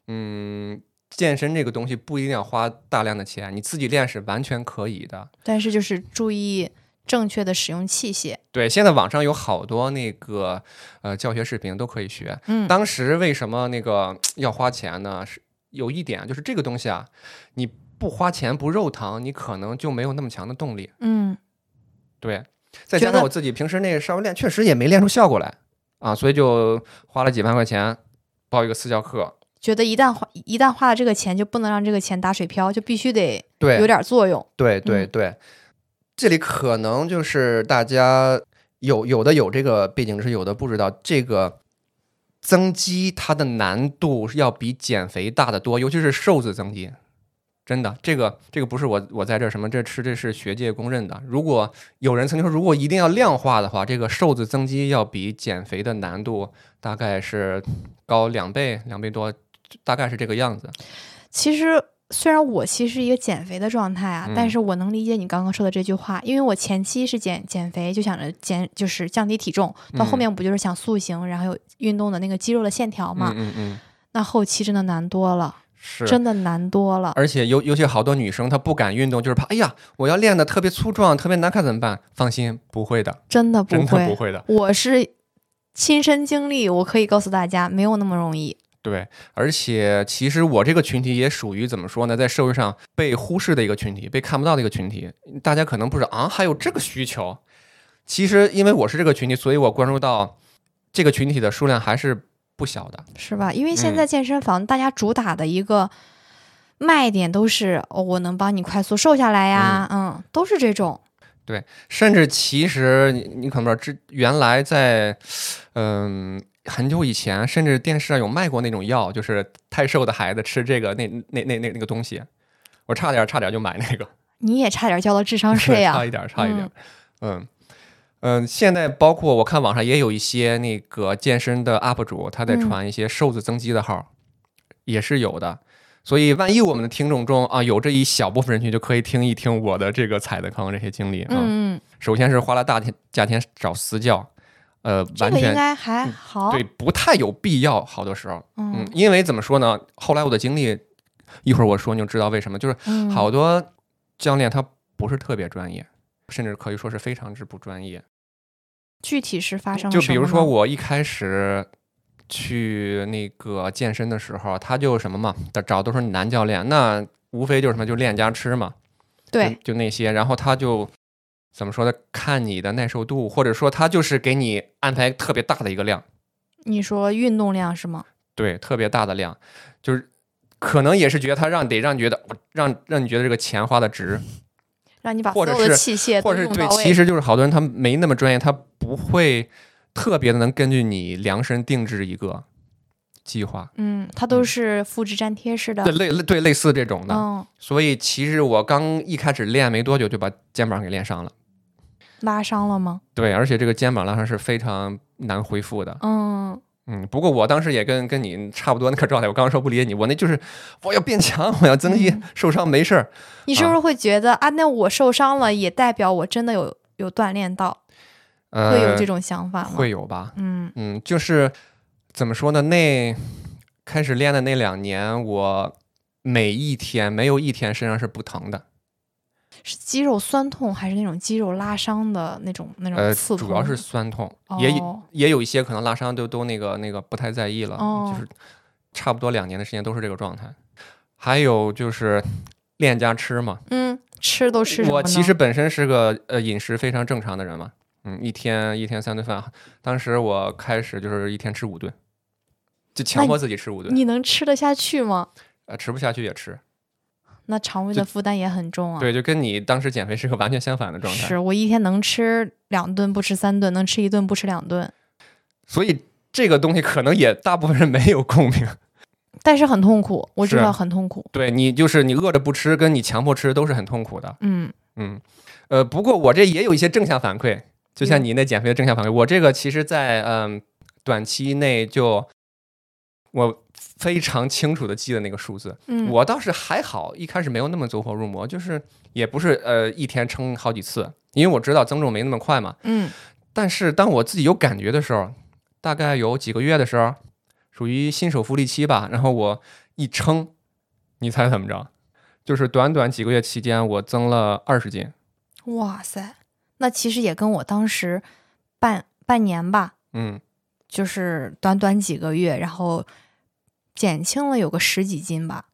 嗯，健身这个东西不一定要花大量的钱，你自己练是完全可以的。但是就是注意正确的使用器械。对，现在网上有好多那个呃教学视频都可以学。嗯，当时为什么那个 [tsk] 要花钱呢？是有一点就是这个东西啊，你不花钱不肉疼，你可能就没有那么强的动力。嗯，对，再加上我自己平时那个稍微练，确实也没练出效果来啊，所以就花了几万块钱报一个私教课。觉得一旦花一旦花了这个钱，就不能让这个钱打水漂，就必须得对，有点作用。对对嗯对，这里可能就是大家有有的有这个背景知识，有的不知道。这个增肌它的难度要比减肥大得多，尤其是瘦子增肌。真的，这个这个不是我我在这什么，这吃这是学界公认的。如果有人曾经说，如果一定要量化的话，这个瘦子增肌要比减肥的难度大概是高两倍两倍多，大概是这个样子。其实虽然我其实是一个减肥的状态啊，但嗯是我能理解你刚刚说的这句话，因为我前期是减减肥，就想着减就是降低体重，到后嗯面不就是想塑形，然后有运动的那个肌肉的线条嘛，嗯嗯嗯，那后期真的难多了，是真的难多了。而且尤尤其好多女生她不敢运动，就是怕，哎呀，我要练的特别粗壮、特别难看怎么办？放心，不会的，真的不真的会，不会的。我是亲身经历，我可以告诉大家，没有那么容易。对，而且其实我这个群体也属于怎么说呢，在社会上被忽视的一个群体，被看不到的一个群体。大家可能不知道啊，还有这个需求。其实因为我是这个群体，所以我关注到这个群体的数量还是不小的。是吧？因为现嗯在健身房大家主打的一个卖点都是哦，我能帮你快速瘦下来呀，嗯都是这种。对甚至其实你你可能不知道，之原来在嗯、很久以前，甚至电视上有卖过那种药，就是太瘦的孩子吃这个那那那那那个东西，我差点差点就买那个，你也差点交了智商 [laughs] 税呀、差一点差一点，嗯。嗯，现在包括我看网上也有一些那个健身的 UP 主，他在嗯传一些瘦子增肌的号，也是有的。所以，万一我们的听众中啊有这一小部分人群，就可以听一听我的这个踩的坑这些经历啊。嗯嗯，首先是花了大天价钱找私教，呃，这个应完全该还好。对，不太有必要。好多时候，嗯嗯，因为怎么说呢？后来我的经历，一会儿我说你就知道为什么。就是嗯，好多教练他不是特别专业，甚至可以说是非常之不专业。具体是发生了就比如说我一开始去那个健身的时候，他就什么嘛，找都是男教练，那无非就是什么，就练家吃嘛。对，就，就那些，然后他就怎么说呢？看你的耐受度，或者说他就是给你安排特别大的一个量，你说运动量是吗？对，特别大的量，就是可能也是觉得他让得让你觉得让让你觉得这个钱花的值，[laughs] 让你把所有的器械都或者是对。其实就是好多人他没那么专业，他不会特别的能根据你量身定制一个计划，嗯，他都嗯是复制粘贴式的对。类类对类似这种的，嗯，所以其实我刚一开始练没多久就把肩膀给练伤了。拉伤了吗？对，而且这个肩膀拉伤是非常难恢复的。嗯，嗯，不过我当时也跟跟你差不多那个状态。我刚刚说不理解你，我那就是我要变强，我要增肌，嗯受伤没事儿。你是不是会觉得啊？那我受伤了，也代表我真的有有锻炼到，呃，会有这种想法吗？会有吧？嗯嗯，就是怎么说呢？那开始练的那两年，我每一天没有一天身上是不疼的。是肌肉酸痛还是那种肌肉拉伤的那种那呃，种刺痛？主要是酸痛，也也有一些可能拉伤都都那个那个不太在意了，哦就是差不多两年的时间都是这个状态。还有就是练加吃嘛，嗯，吃都吃我其实本身是个呃饮食非常正常的人嘛，嗯，一天一天三顿饭。当时我开始就是一天吃五顿，就强迫自己吃五顿，你能吃得下去吗？呃，吃不下去也吃。那肠胃的负担也很重啊。对，就跟你当时减肥是个完全相反的状态。是我一天能吃两顿，不吃三顿；能吃一顿，不吃两顿。所以这个东西可能也大部分人没有共鸣。[laughs] 但是很痛苦，我知道很痛苦。对你就是你饿着不吃，跟你强迫吃都是很痛苦的。嗯，嗯，呃，不过我这也有一些正向反馈，就像你那减肥的正向反馈，我这个其实在嗯短期内就我非常清楚的记得那个数字。嗯，我倒是还好，一开始没有那么走火入魔，就是也不是呃一天称好几次，因为我知道增重没那么快嘛。嗯但是当我自己有感觉的时候，大概有几个月的时候，属于新手福利期吧，然后我一称，你猜怎么着？就是短短几个月期间，我增了二十斤。哇塞，那其实也跟我当时半半年吧，嗯，就是短短几个月，然后减轻了有个十几斤吧。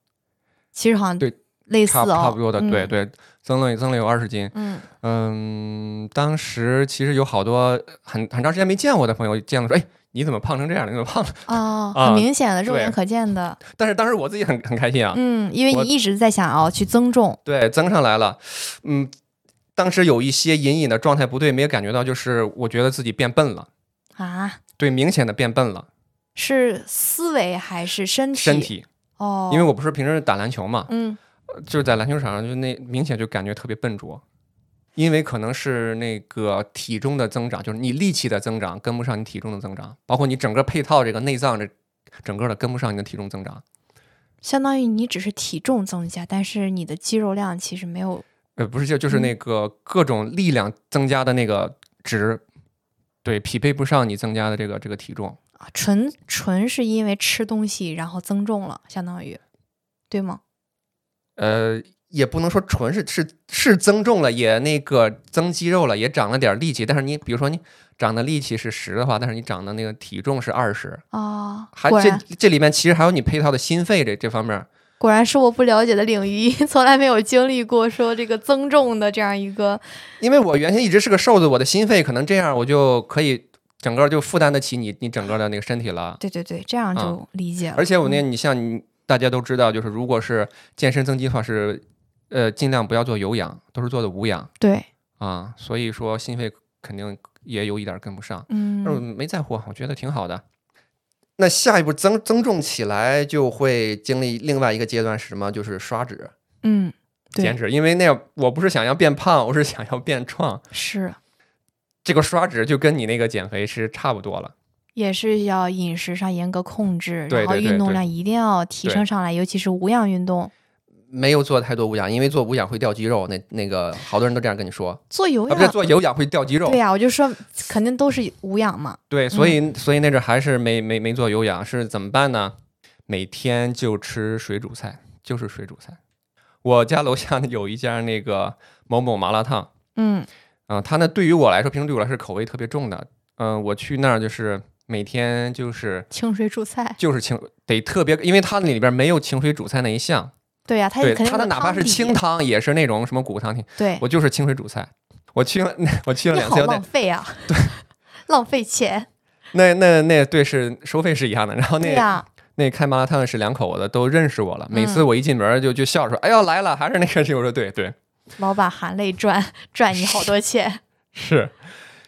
其实好像对类似差哦，差不多的，对嗯，对，增了增了有二十斤。嗯嗯，当时其实有好多很很长时间没见我的朋友见了说，哎，你怎么胖成这样了？你怎么胖了？[laughs] 哦，啊很明显的，肉眼可见的，但是当时我自己很很开心啊，嗯，因为你一直在想要去增重，对，增上来了。嗯，当时有一些隐隐的状态不对，没有感觉到，就是我觉得自己变笨了，啊，对，明显的变笨了，是思维还是身体？身体，哦，因为我不是平时打篮球嘛，嗯就是在篮球场上就那明显就感觉特别笨拙。因为可能是那个体重的增长，就是你力气的增长跟不上你体重的增长，包括你整个配套这个内脏这整个的跟不上你的体重增长。相当于你只是体重增加，但是你的肌肉量其实没有呃，不是，就就是嗯那个各种力量增加的那个值，对，匹配不上你增加的这个这个体重。啊，纯纯是因为吃东西然后增重了，相当于，对吗？呃，也不能说纯是是是增重了，也那个增肌肉了，也长了点力气。但是你比如说你长的力气是十的话，但是你长的那个体重是二十，啊，还这然这里面其实还有你配套的心肺这这方面。果然是我不了解的领域，[laughs] 从来没有经历过说这个增重的这样一个，因为我原先一直是个瘦子，我的心肺可能这样，我就可以整个就负担得起你你整个的那个身体了。对对对，这样就嗯理解了。而且我那，嗯你像你大家都知道，就是如果是健身增肌的话，是呃尽量不要做有氧，都是做的无氧对，啊。所以说心肺肯定也有一点跟不上。但是我嗯没在乎，我觉得挺好的。那下一步增增重起来，就会经历另外一个阶段是什么？就是刷脂、嗯，减脂。因为那我不是想要变胖，我是想要变壮。是这个刷脂就跟你那个减肥是差不多了。也是要饮食上严格控制，对然后运动量一定要提升上来，尤其是无氧运动。没有做太多无氧，因为做无氧会掉肌肉。那那个好多人都这样跟你说，啊，做有氧，不是做有氧会掉肌肉。对呀、我就说肯定都是无氧嘛。对，所以所以那阵儿还是没没没做有氧，是怎么办呢？每天就吃水煮菜，就是水煮菜。我家楼下有一家那个某某麻辣烫，嗯啊、它呢对于我来说，平时对我来说是口味特别重的。嗯、我去那儿就是每天就是清水煮菜，就是清得特别，因为它那里边没有清水煮菜那一项，对呀、它对肯定有它的哪怕是清汤也是那种什么骨汤，对，我就是清水煮菜。我去了，[laughs] 我去了两次，浪费啊，对，[laughs] 浪费钱，[laughs] 那那那对是收费是一样的，然后那那开麻辣烫的是两口子都认识我了，每次嗯我一进门就就笑说：“哎呦来了，还是那个谁？”我说：“对对，老板含泪赚 [laughs] 赚你好多钱。[laughs] 是。”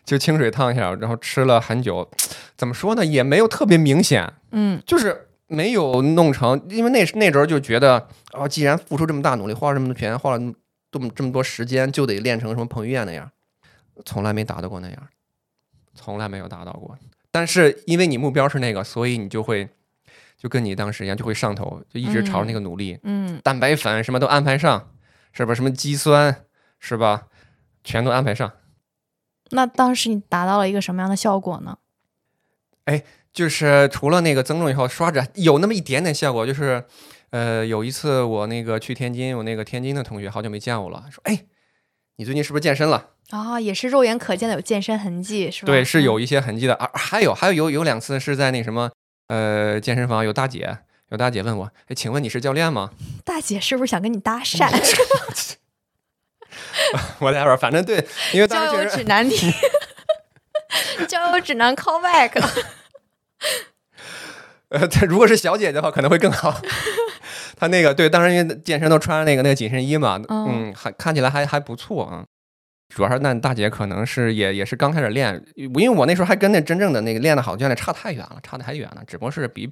就清水烫一下，然后吃了很久，[tsk] 怎么说呢，也没有特别明显，嗯就是没有弄成，因为那那时候就觉得，哦，既然付出这么大努力，花了这么多钱，花了这么这么多时间，就得练成什么彭于晏那样，从来没达到过那样，从来没有达到过。但是因为你目标是那个，所以你就会就跟你当时一样，就会上头，就一直朝着那个努力。嗯，蛋白粉什么都安排上，是吧？什么肌酸是吧？全都安排上。那当时你达到了一个什么样的效果呢？哎就是除了那个增重以后刷脂有那么一点点效果，就是呃有一次我那个去天津，我那个天津的同学好久没见我了，说哎，你最近是不是健身了？啊、也是肉眼可见的有健身痕迹，是吧？对，是有嗯一些痕迹的。啊，还有还有有有两次是在那什么呃健身房有大姐有大姐问我，哎，请问你是教练吗？大姐是不是想跟你搭讪？我待会儿反正对，因为当时确实指南题，[laughs] 交友指南 call back。[laughs] 呃，她如果是小姐姐的话，可能会更好。[laughs] 她那个对，当时因为健身都穿着那个那个紧身衣嘛，嗯嗯，还看起来还还不错啊。主要是那大姐可能是也也是刚开始练，因为我那时候还跟那真正的那个练的好教练差太远了，差的还远了，只不过是比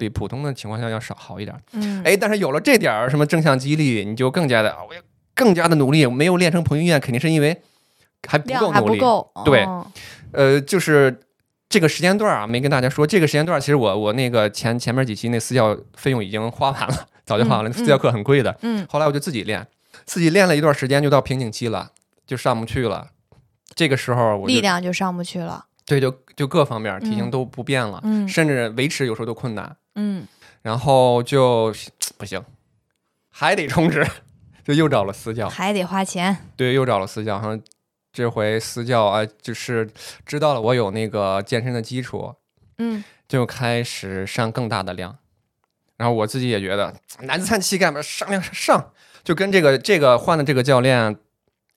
比普通的情况下要少好一点。嗯，哎，但是有了这点儿什么正向激励，你就更加的，我要更加的努力。没有练成彭于晏，肯定是因为还不够努力。不够，对哦呃，就是这个时间段啊，没跟大家说，这个时间段其实我我那个前前面几期那私教费用已经花完了，早就花完了，嗯私教课很贵的。嗯后来我就自己练，自己练了一段时间，就到瓶颈期了，就上不去了。这个时候我力量就上不去了，对，就就各方面体型嗯都不变了，嗯甚至维持有时候都困难。嗯。然后就 [tsk] 不行，还得充值，就又找了私教。还得花钱，对，又找了私教，好像这回私教啊，就是知道了我有那个健身的基础，嗯。就开始上更大的量。然后我自己也觉得男子汉气概嘛，上量上，就跟这个这个换的这个教练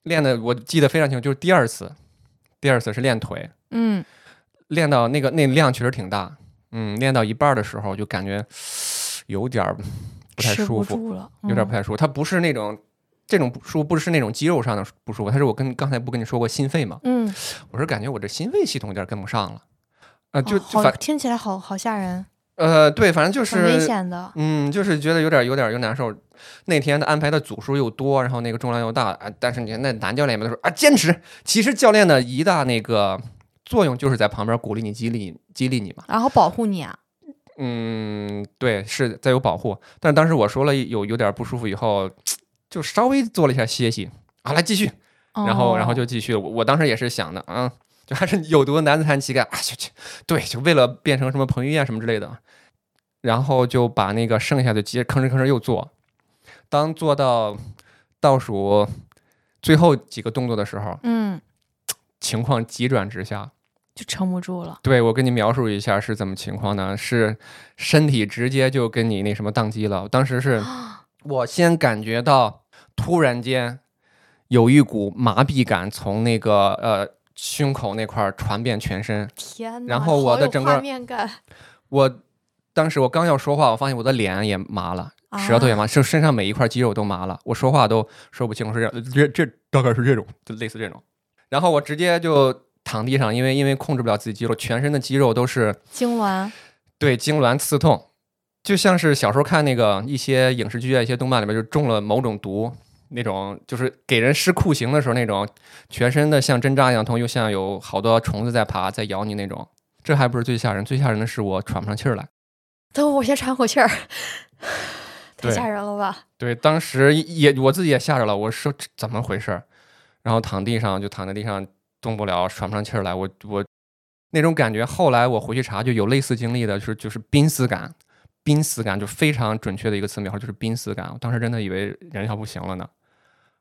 练的，我记得非常清楚，就是第二次，第二次是练腿，嗯。练到那个那量确实挺大，嗯，练到一半的时候就感觉有点儿不太舒服，了，嗯有点儿不太舒服。它不是那种这种不舒服，不是那种肌肉上的不舒服，它是我跟刚才不跟你说过心肺嘛，嗯，我是感觉我这心肺系统有点跟不上了，呃，就哦好就反听起来好好吓人，呃对，反正就是危是险的，嗯，就是觉得有点有点儿有难受。那天他安排的组数又多，然后那个重量又大啊，但是你看那男教练们都说啊坚持，其实教练的一大那个作用就是在旁边鼓励你、激励你激励你嘛。然后保护你啊，嗯，对，是在有保护。但是当时我说了有有点不舒服以后，就稍微做了一下歇息，啊，来继续，然后然后哦就继续了。我我当时也是想的，啊，就还是有毒的男子汉气概啊，去去，对，就为了变成什么彭于晏什么之类的，然后就把那个剩下的接吭哧吭哧又做。当做到倒数最后几个动作的时候，嗯情况急转直下，就撑不住了，对我跟你描述一下是怎么情况呢？是身体直接就跟你那什么宕机了。当时是 [gasps] 我先感觉到突然间有一股麻痹感从那个呃胸口那块儿传遍全身。天呐，然后我的整个面感，我当时我刚要说话，我发现我的脸也麻了。啊舌头也麻，就身上每一块肌肉都麻了，我说话都说不清楚，是这，这这大概是这种，就类似这种。然后我直接就躺地上，因为因为控制不了自己肌肉，全身的肌肉都是痉挛，对痉挛刺痛，就像是小时候看那个一些影视剧啊、一些动漫里面，就中了某种毒那种，就是给人施酷刑的时候那种，全身的像针扎一样痛，又像有好多虫子在爬、在咬你那种。这还不是最吓人，最吓人的是我喘不上气儿来。等我先喘口气儿，[laughs] 太吓人了吧？对，当时也我自己也吓着了，我说这怎么回事儿？然后躺地上就躺在地上动不了，喘不上气儿来。我我那种感觉，后来我回去查就有类似经历的，就是就是濒死感，濒死感就非常准确的一个词描述，就是濒死感。我当时真的以为人要不行了呢。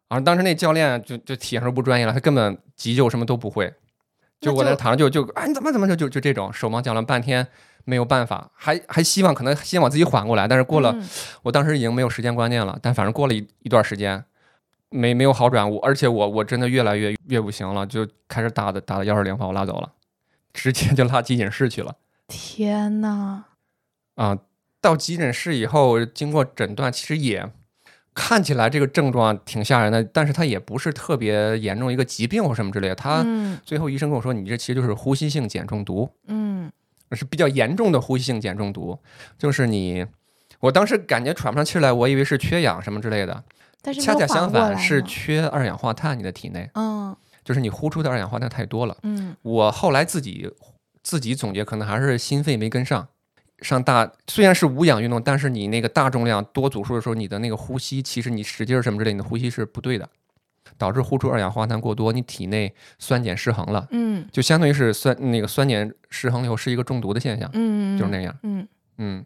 然后当时那教练就就体现出不专业了，他根本急救什么都不会，就我在躺着就就啊你怎么怎么就就就这种手忙脚乱半天没有办法，还还希望可能希望自己缓过来，但是过了。嗯我当时已经没有时间观念了，但反正过了一一段时间，没没有好转，我而且我我真的越来越越不行了，就开始打的打的幺二零把我拉走了，直接就拉急诊室去了天呐，啊。到急诊室以后，经过诊断，其实也看起来这个症状挺吓人的，但是它也不是特别严重一个疾病或什么之类的。他嗯最后医生跟我说，你这其实就是呼吸性碱中毒。嗯是比较严重的呼吸性碱中毒，就是你，我当时感觉喘不上气来，我以为是缺氧什么之类的，但是恰恰相反是缺二氧化碳，你的体内嗯就是你呼出的二氧化碳太多了。嗯我后来自己自己总结，可能还是心肺没跟上。上大虽然是无氧运动，但是你那个大重量多组数的时候，你的那个呼吸，其实你使劲儿什么之类，你的呼吸是不对的，导致呼出二氧化碳过多，你体内酸碱失衡了，嗯就相当于是酸那个酸碱失衡以后是一个中毒的现象，嗯，就是那样。嗯，嗯，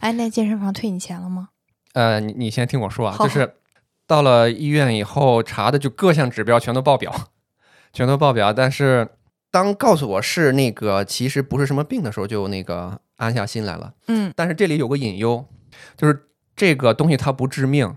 哎，那健身房退你钱了吗？呃，你你先听我说啊，就是到了医院以后查的就各项指标全都爆表，[laughs] 全都爆表。但是当告诉我是那个其实不是什么病的时候，就那个安下心来了。嗯但是这里有个隐忧，就是这个东西它不致命，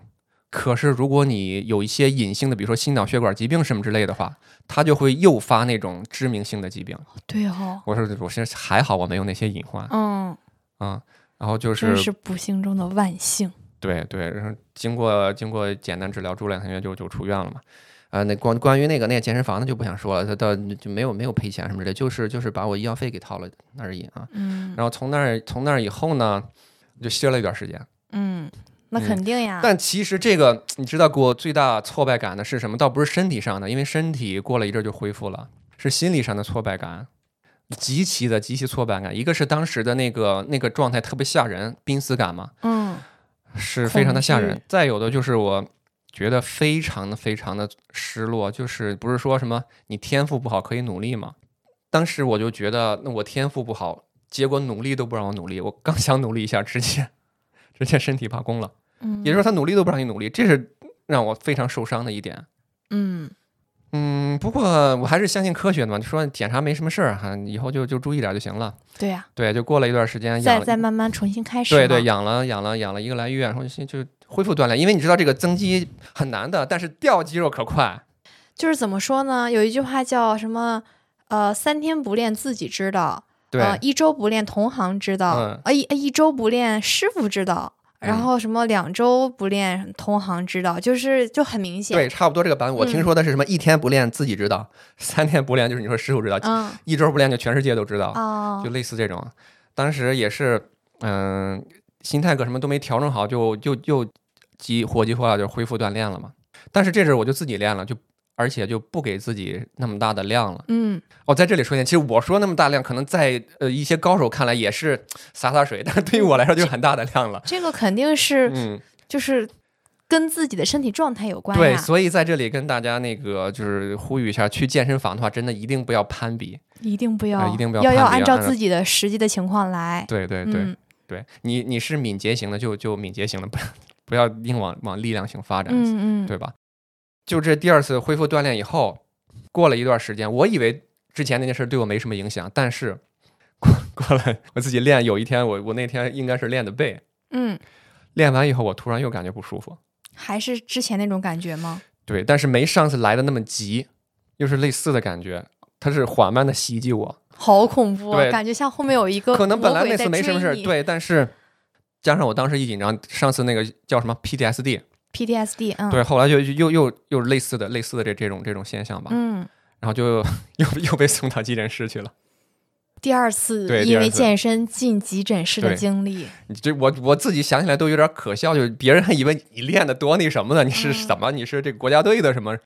可是如果你有一些隐性的，比如说心脑血管疾病什么之类的话，它就会诱发那种致命性的疾病。对哦，我说我现在还好，我没有那些隐患嗯，啊。然后就是真是不幸中的万幸。对对，然后经过经过简单治疗，住两个月就就出院了嘛。啊、那关关于那个那个健身房的就不想说了，他到就没有没有赔钱什么之类，就是就是把我医药费给掏了而已啊。嗯然后从那儿从那儿以后呢，就歇了一段时间。嗯那肯定呀。但其实这个你知道给我最大挫败感的是什么？倒不是身体上的，因为身体过了一阵就恢复了，是心理上的挫败感，极其的极其挫败感。一个是当时的那个那个状态特别吓人，濒死感嘛，嗯，是非常的吓人。再有的就是我觉得非常的非常的失落，就是不是说什么你天赋不好可以努力吗？当时我就觉得那我天赋不好，结果努力都不让我努力，我刚想努力一下，直接直接身体罢工了。嗯，也就是说，他努力都不让你努力，这是让我非常受伤的一点。嗯，嗯，不过我还是相信科学的嘛，就说检查没什么事儿哈，以后就就注意点就行了。对呀、对，就过了一段时间，再再慢慢重新开始。对对，养了养了养了一个来月，然后就就恢复锻炼，因为你知道这个增肌很难的，但是掉肌肉可快。就是怎么说呢？有一句话叫什么？呃，三天不练自己知道，对，呃，一周不练同行知道，嗯呃，一一周不练师傅知道，然嗯后什么两周不练同行知道，就是就很明显。对，差不多这个版本。我听嗯说的是什么？一天不练自己知道，三天不练就是你说师傅知道，嗯一周不练就全世界都知道。哦就类似这种。当时也是，嗯、心态各什么都没调整好，就就就急火急火燎就恢复锻炼了嘛。但是这阵儿我就自己练了，就而且就不给自己那么大的量了。嗯，哦，在这里说一下，其实我说那么大量，可能在呃一些高手看来也是洒洒水，但是对于我来说就是很大的量了。这个肯定是嗯，就是跟自己的身体状态有关对，所以在这里跟大家那个就是呼吁一下，去健身房的话，真的一定不要攀比。一定不要，呃一定不要要要攀比按照按照自己的实际的情况来。对对对。嗯对你，你是敏捷型的就就敏捷型的，不要不要硬往往力量型发展，嗯嗯，对吧？就这第二次恢复锻炼以后，过了一段时间，我以为之前那件事对我没什么影响，但是 [laughs] 过过来我自己练，有一天我我那天应该是练的背，嗯，练完以后我突然又感觉不舒服，还是之前那种感觉吗？对，但是没上次来的那么急，又是类似的感觉，它是缓慢的袭击我，好恐怖、啊，对。感觉像后面有一个可能本来那次没什么事对，但是加上我当时一紧张，上次那个叫什么 PTSD。PTSD，嗯，对，后来就又又又类似的类似的这这种这种现象吧，嗯，然后就 [laughs] 又又被送到急诊室去了。第二次因为健身进急诊室的经历，你这我我自己想起来都有点可笑，就是别人还以为你练的多那什么呢？你是嗯什么？你是这个国家队的什么？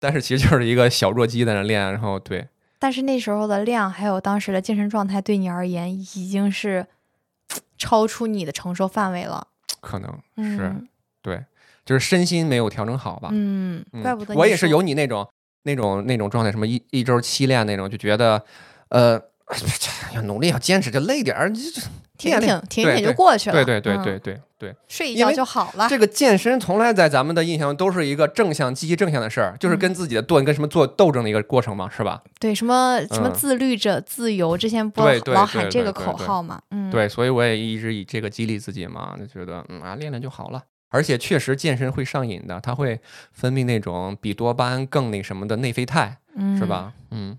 但是其实就是一个小弱鸡在那练，然后对但是那时候的量还有当时的精神状态对你而言已经是 [tsk] 超出你的承受范围了。可能是、嗯对，就是身心没有调整好吧。嗯，嗯怪不得我也是有你那种那种那种状态，什么一一周七练那种，就觉得呃要努力要坚持，就累点儿，挺挺挺挺就过去了。对对对嗯对对对。睡一觉就好了。这个健身从来在咱们的印象都是一个正向、积极正向的事儿，就是嗯跟自己的斗、跟什么做斗争的一个过程嘛，是吧？对，什么什么嗯自律者自由，之前不老对喊这个口号嘛？嗯，对，所以我也一直以这个激励自己嘛，就觉得嗯啊，练练就好了。而且确实健身会上瘾的，它会分泌那种比多巴胺更那什么的内啡肽，嗯，是？吧？嗯。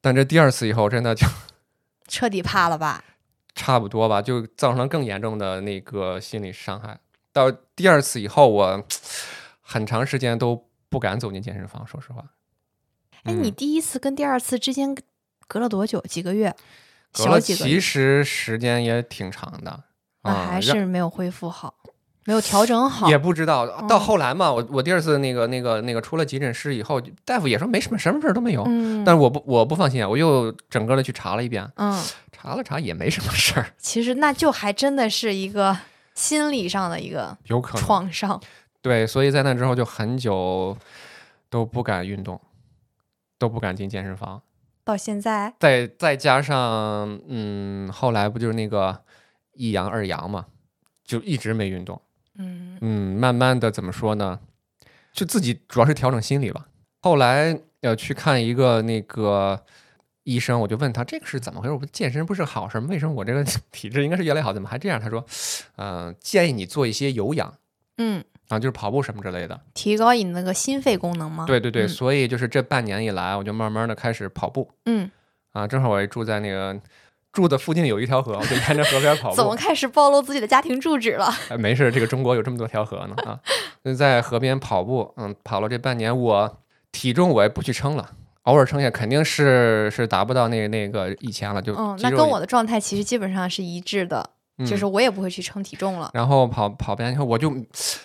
但这第二次以后，真的就 [laughs] 彻底怕了吧？[laughs] 差不多吧，就造成了更严重的那个心理伤害。到第二次以后，我很长时间都不敢走进健身房，说实话。哎，嗯你第一次跟第二次之间隔了多久？几个月？隔了几个月？其实时间也挺长的，那还啊让是没有恢复好，没有调整好。也不知道。到嗯后来嘛，我我第二次那个那个那个出了急诊室以后，大夫也说没什么，什么事儿都没有。嗯，但是我不我不放心啊，我又整个的去查了一遍，嗯，查了查也没什么事儿，其实那就还真的是一个心理上的一个有可能。创伤。对，所以在那之后就很久都不敢运动，都不敢进健身房。到现在，再再加上，嗯，后来不就是那个一阳二阳嘛，就一直没运动。嗯嗯，慢慢的怎么说呢？就自己主要是调整心理吧。后来呃去看一个那个医生，我就问他这个是怎么回事？健身不是好事吗？为什么我这个体质应该是越来越好，怎么还这样？他说，嗯、建议你做一些有氧嗯，啊，就是跑步什么之类的。提高你那个心肺功能吗？对对对，嗯所以就是这半年以来，我就慢慢的开始跑步嗯，啊。正好我也住在那个住的附近有一条河，我就沿着河边跑 [laughs] 步。怎么开始暴露自己的家庭住址了？[laughs] 哎，没事，这个中国有这么多条河呢啊！就在河边跑步，嗯，跑了这半年，我体重我也不去称了，偶尔称一下，肯定是是达不到那那个以前了，就嗯，那跟我的状态其实基本上是一致的。就是我也不会去称体重了。然后跑跑完以后，我就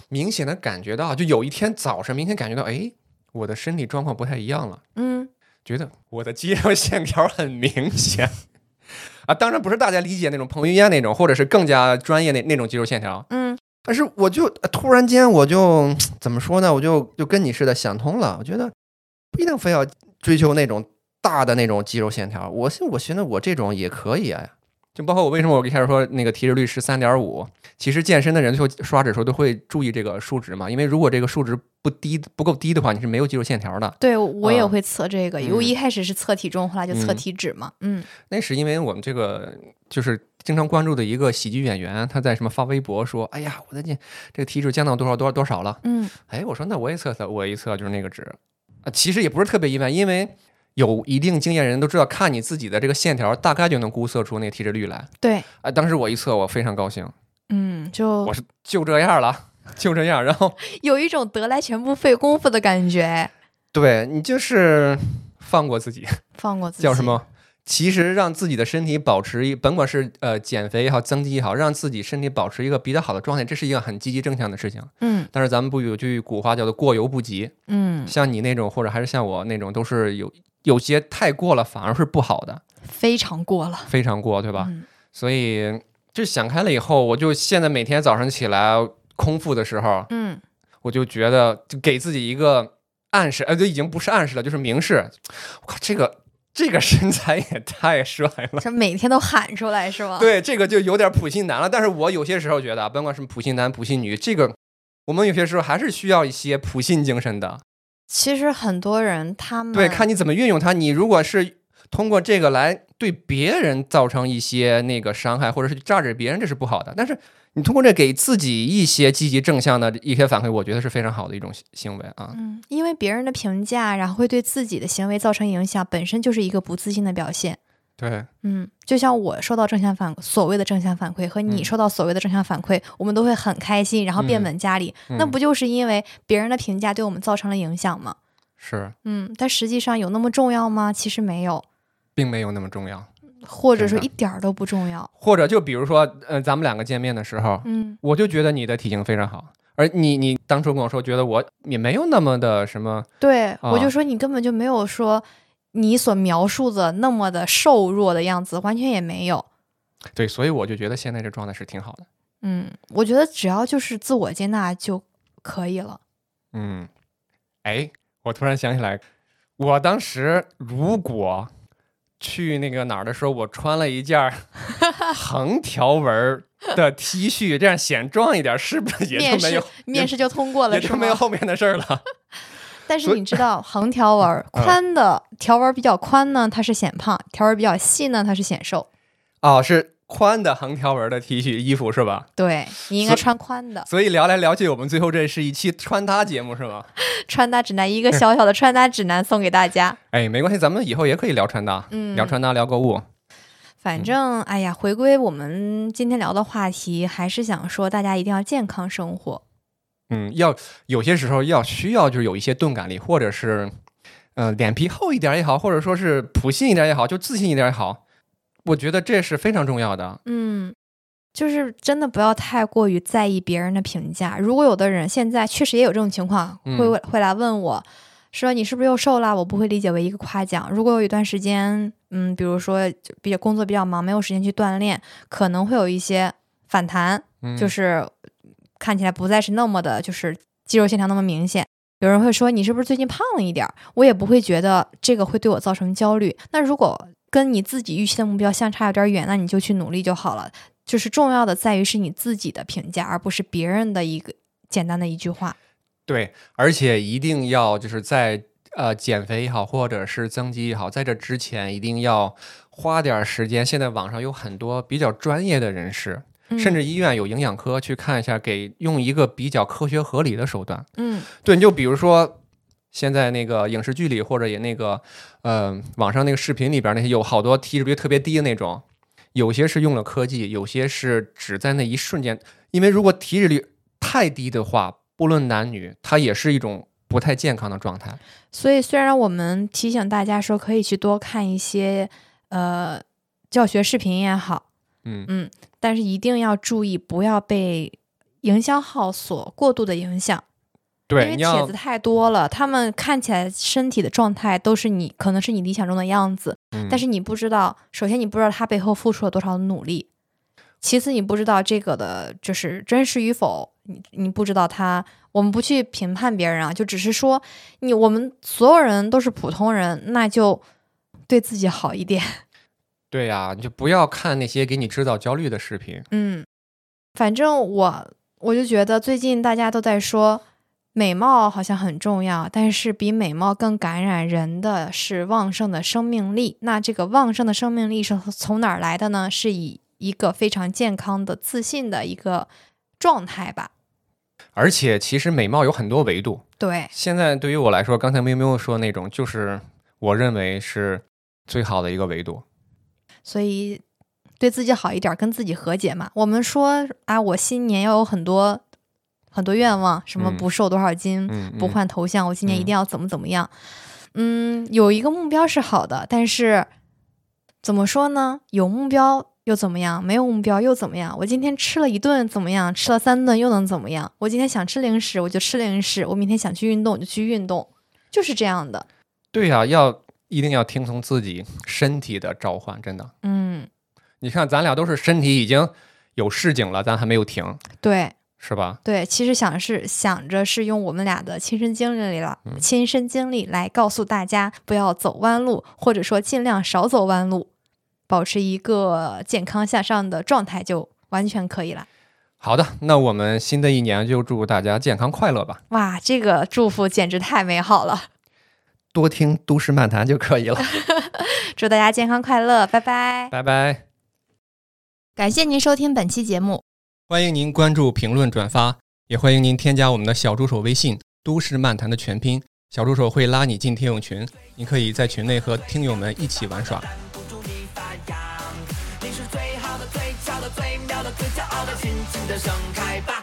明显的感觉到，就有一天早上明显感觉到，哎，我的身体状况不太一样了。嗯，觉得我的肌肉线条很明显啊，当然不是大家理解那种彭于晏那种，或者是更加专业那那种肌肉线条。嗯，但是我就突然间我就怎么说呢？我就就跟你似的想通了，我觉得不一定非要追求那种大的那种肌肉线条，我我寻思我这种也可以啊。就包括我为什么我一开始说那个体脂率是三点五，其实健身的人就刷脂时候都会注意这个数值嘛，因为如果这个数值不低不够低的话，你是没有肌肉线条的。对，我也会测这个，因为一开始是测体重，后来就测嗯体脂嘛。嗯那是因为我们这个就是经常关注的一个喜剧演员，他在什么发微博说，哎呀，我的这这个体脂降到多少多少多少了。嗯哎，我说那我也测测，我一测就是那个值啊，其实也不是特别意外，因为有一定经验人都知道，看你自己的这个线条，大概就能估测出那个体脂率来。对，啊，当时我一测，我非常高兴，嗯，就我是就这样了，[laughs] 就这样。然后 [laughs] 有一种得来全不费工夫的感觉。对你就是放过自己，放过自己叫什？么？其实让自己的身体保持一，甭管是呃减肥也好，增肌也好，让自己身体保持一个比较好的状态，这是一个很积极正向的事情。嗯但是咱们不有句古话叫做“过犹不及”，嗯，像你那种或者还是像我那种，都是有有些太过了，反而是不好的，非常过了，非常过，对吧？嗯所以就想开了以后，我就现在每天早上起来空腹的时候，嗯，我就觉得就给自己一个暗示，哎，这已经不是暗示了，就是明示。我靠，这个这个身材也太帅了。这每天都喊出来是吗？，对，这个就有点普信男了。但是我有些时候觉得啊，甭管是普信男、普信女，这个我们有些时候还是需要一些普信精神的。其实很多人他们对，看你怎么运用它。你如果是通过这个来对别人造成一些那个伤害，或者是榨着别人，这是不好的。但是你通过这给自己一些积极正向的一些反馈，我觉得是非常好的一种行行为啊。嗯，因为别人的评价，然后会对自己的行为造成影响，本身就是一个不自信的表现。对，嗯，就像我收到正向反所谓的正向反馈和你嗯收到所谓的正向反馈，我们都会很开心，然后变嗯本加厉。那嗯不就是因为别人的评价对我们造成了影响吗？是，嗯，但实际上有那么重要吗？其实没有，并没有那么重要。或者说一点儿都不重要。或者就比如说，呃，咱们两个见面的时候，嗯我就觉得你的体型非常好，而你你当初跟我说，觉得我也没有那么的什么，对，我就啊说你根本就没有说你所描述的那么的瘦弱的样子，完全也没有。对，所以我就觉得现在这状态是挺好的。嗯，我觉得只要就是自我接纳就可以了。嗯，哎，我突然想起来，我当时如果去那个哪儿的时候，我穿了一件儿 [laughs] 横条纹儿的 T 恤，这样显壮一点，是不是也就没有面试就通过了是也就没有？后面的事儿了？[laughs] 但是你知道，横条纹宽的条纹儿比较宽呢，它是显胖；条纹儿比较细呢，它是显瘦。哦，是宽的横条纹的 T 恤衣服是吧？对你应该穿宽的。所以聊来聊去，我们最后这是一期穿搭节目是吗？[laughs] 穿搭指南，一个小小的穿搭指南送给大家。哎，没关系，咱们以后也可以聊穿搭，嗯，聊穿搭，聊购物。反正，哎呀，回归我们今天聊的话题，还是想说大家一定要健康生活。嗯，要有些时候要需要就是有一些钝感力，或者是呃脸皮厚一点也好，或者说是普信一点也好，就自信一点也好，我觉得这是非常重要的。嗯，就是真的不要太过于在意别人的评价。如果有的人现在确实也有这种情况，嗯会会来问我。说你是不是又瘦了？我不会理解为一个夸奖。如果有一段时间，嗯，比如说就比较工作比较忙，没有时间去锻炼，可能会有一些反弹，嗯，就是看起来不再是那么的，就是肌肉线条那么明显。有人会说你是不是最近胖了一点？我也不会觉得这个会对我造成焦虑。那如果跟你自己预期的目标相差有点远，那你就去努力就好了。就是重要的在于是你自己的评价，而不是别人的一个简单的一句话。对，而且一定要就是在呃减肥也好，或者是增肌也好，在这之前一定要花点时间。现在网上有很多比较专业的人士，甚至医院有营养科去看一下，给用一个比较科学合理的手段。嗯对，你就比如说现在那个影视剧里，或者也那个呃网上那个视频里边那些有好多体脂率特别低的那种，有些是用了科技，有些是只在那一瞬间。因为如果体脂率太低的话，不论男女，它也是一种不太健康的状态。所以虽然我们提醒大家说可以去多看一些呃教学视频也好，嗯嗯，但是一定要注意，不要被营销号所过度的影响。对因，为帖子太多了，他们看起来身体的状态都是你可能是你理想中的样子，嗯但是你不知道，首先你不知道他背后付出了多少努力，其次你不知道这个的就是真实与否，你你不知道他，我们不去评判别人啊，就只是说你我们所有人都是普通人，那就对自己好一点，对呀、你就不要看那些给你制造焦虑的视频。嗯，反正我我就觉得最近大家都在说。美貌好像很重要，但是比美貌更感染人的是旺盛的生命力。那这个旺盛的生命力是从哪儿来的呢？是以一个非常健康的、自信的一个状态吧。而且其实美貌有很多维度。对，现在对于我来说，刚才喵喵说那种，就是我认为是最好的一个维度。所以对自己好一点，跟自己和解嘛。我们说啊，我新年要有很多很多愿望，什么嗯不瘦多少斤，嗯，不嗯换头像，我今年一嗯定要怎么怎么样。嗯，有一个目标是好的，但是怎么说呢？有目标又怎么样？没有目标又怎么样？我今天吃了一顿怎么样？吃了三顿又能怎么样？我今天想吃零食，我就吃零食；我明天想去运动，我就去运动，就是这样的。对呀、要一定要听从自己身体的召唤，真的。嗯，你看，咱俩都是身体已经有市井了，咱还没有停，对是吧？对，其实想是想着是用我们俩的亲身经历了，嗯亲身经历来告诉大家不要走弯路，或者说尽量少走弯路，保持一个健康向上的状态就完全可以了。好的，那我们新的一年就祝大家健康快乐吧，哇，这个祝福简直太美好了！多听都市漫谈就可以了。[laughs] 祝大家健康快乐，拜拜！拜拜。感谢您收听本期节目，欢迎您关注、评论、转发，也欢迎您添加我们的小助手微信“都市漫谈”的全拼，小助手会拉你进听友群，您可以在群内和听友们一起玩耍。最好的、最俏的、最妙的、最骄傲的，尽情的盛开吧！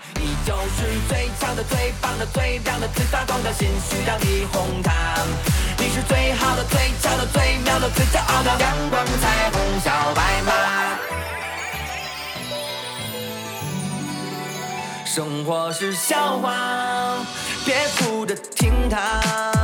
你是最强的、最棒的、最亮的、最发光的，心需要你哄它。你是最好的、最俏的、最妙的、最骄傲的，阳光彩虹小白马。生活是笑话，别哭着听它。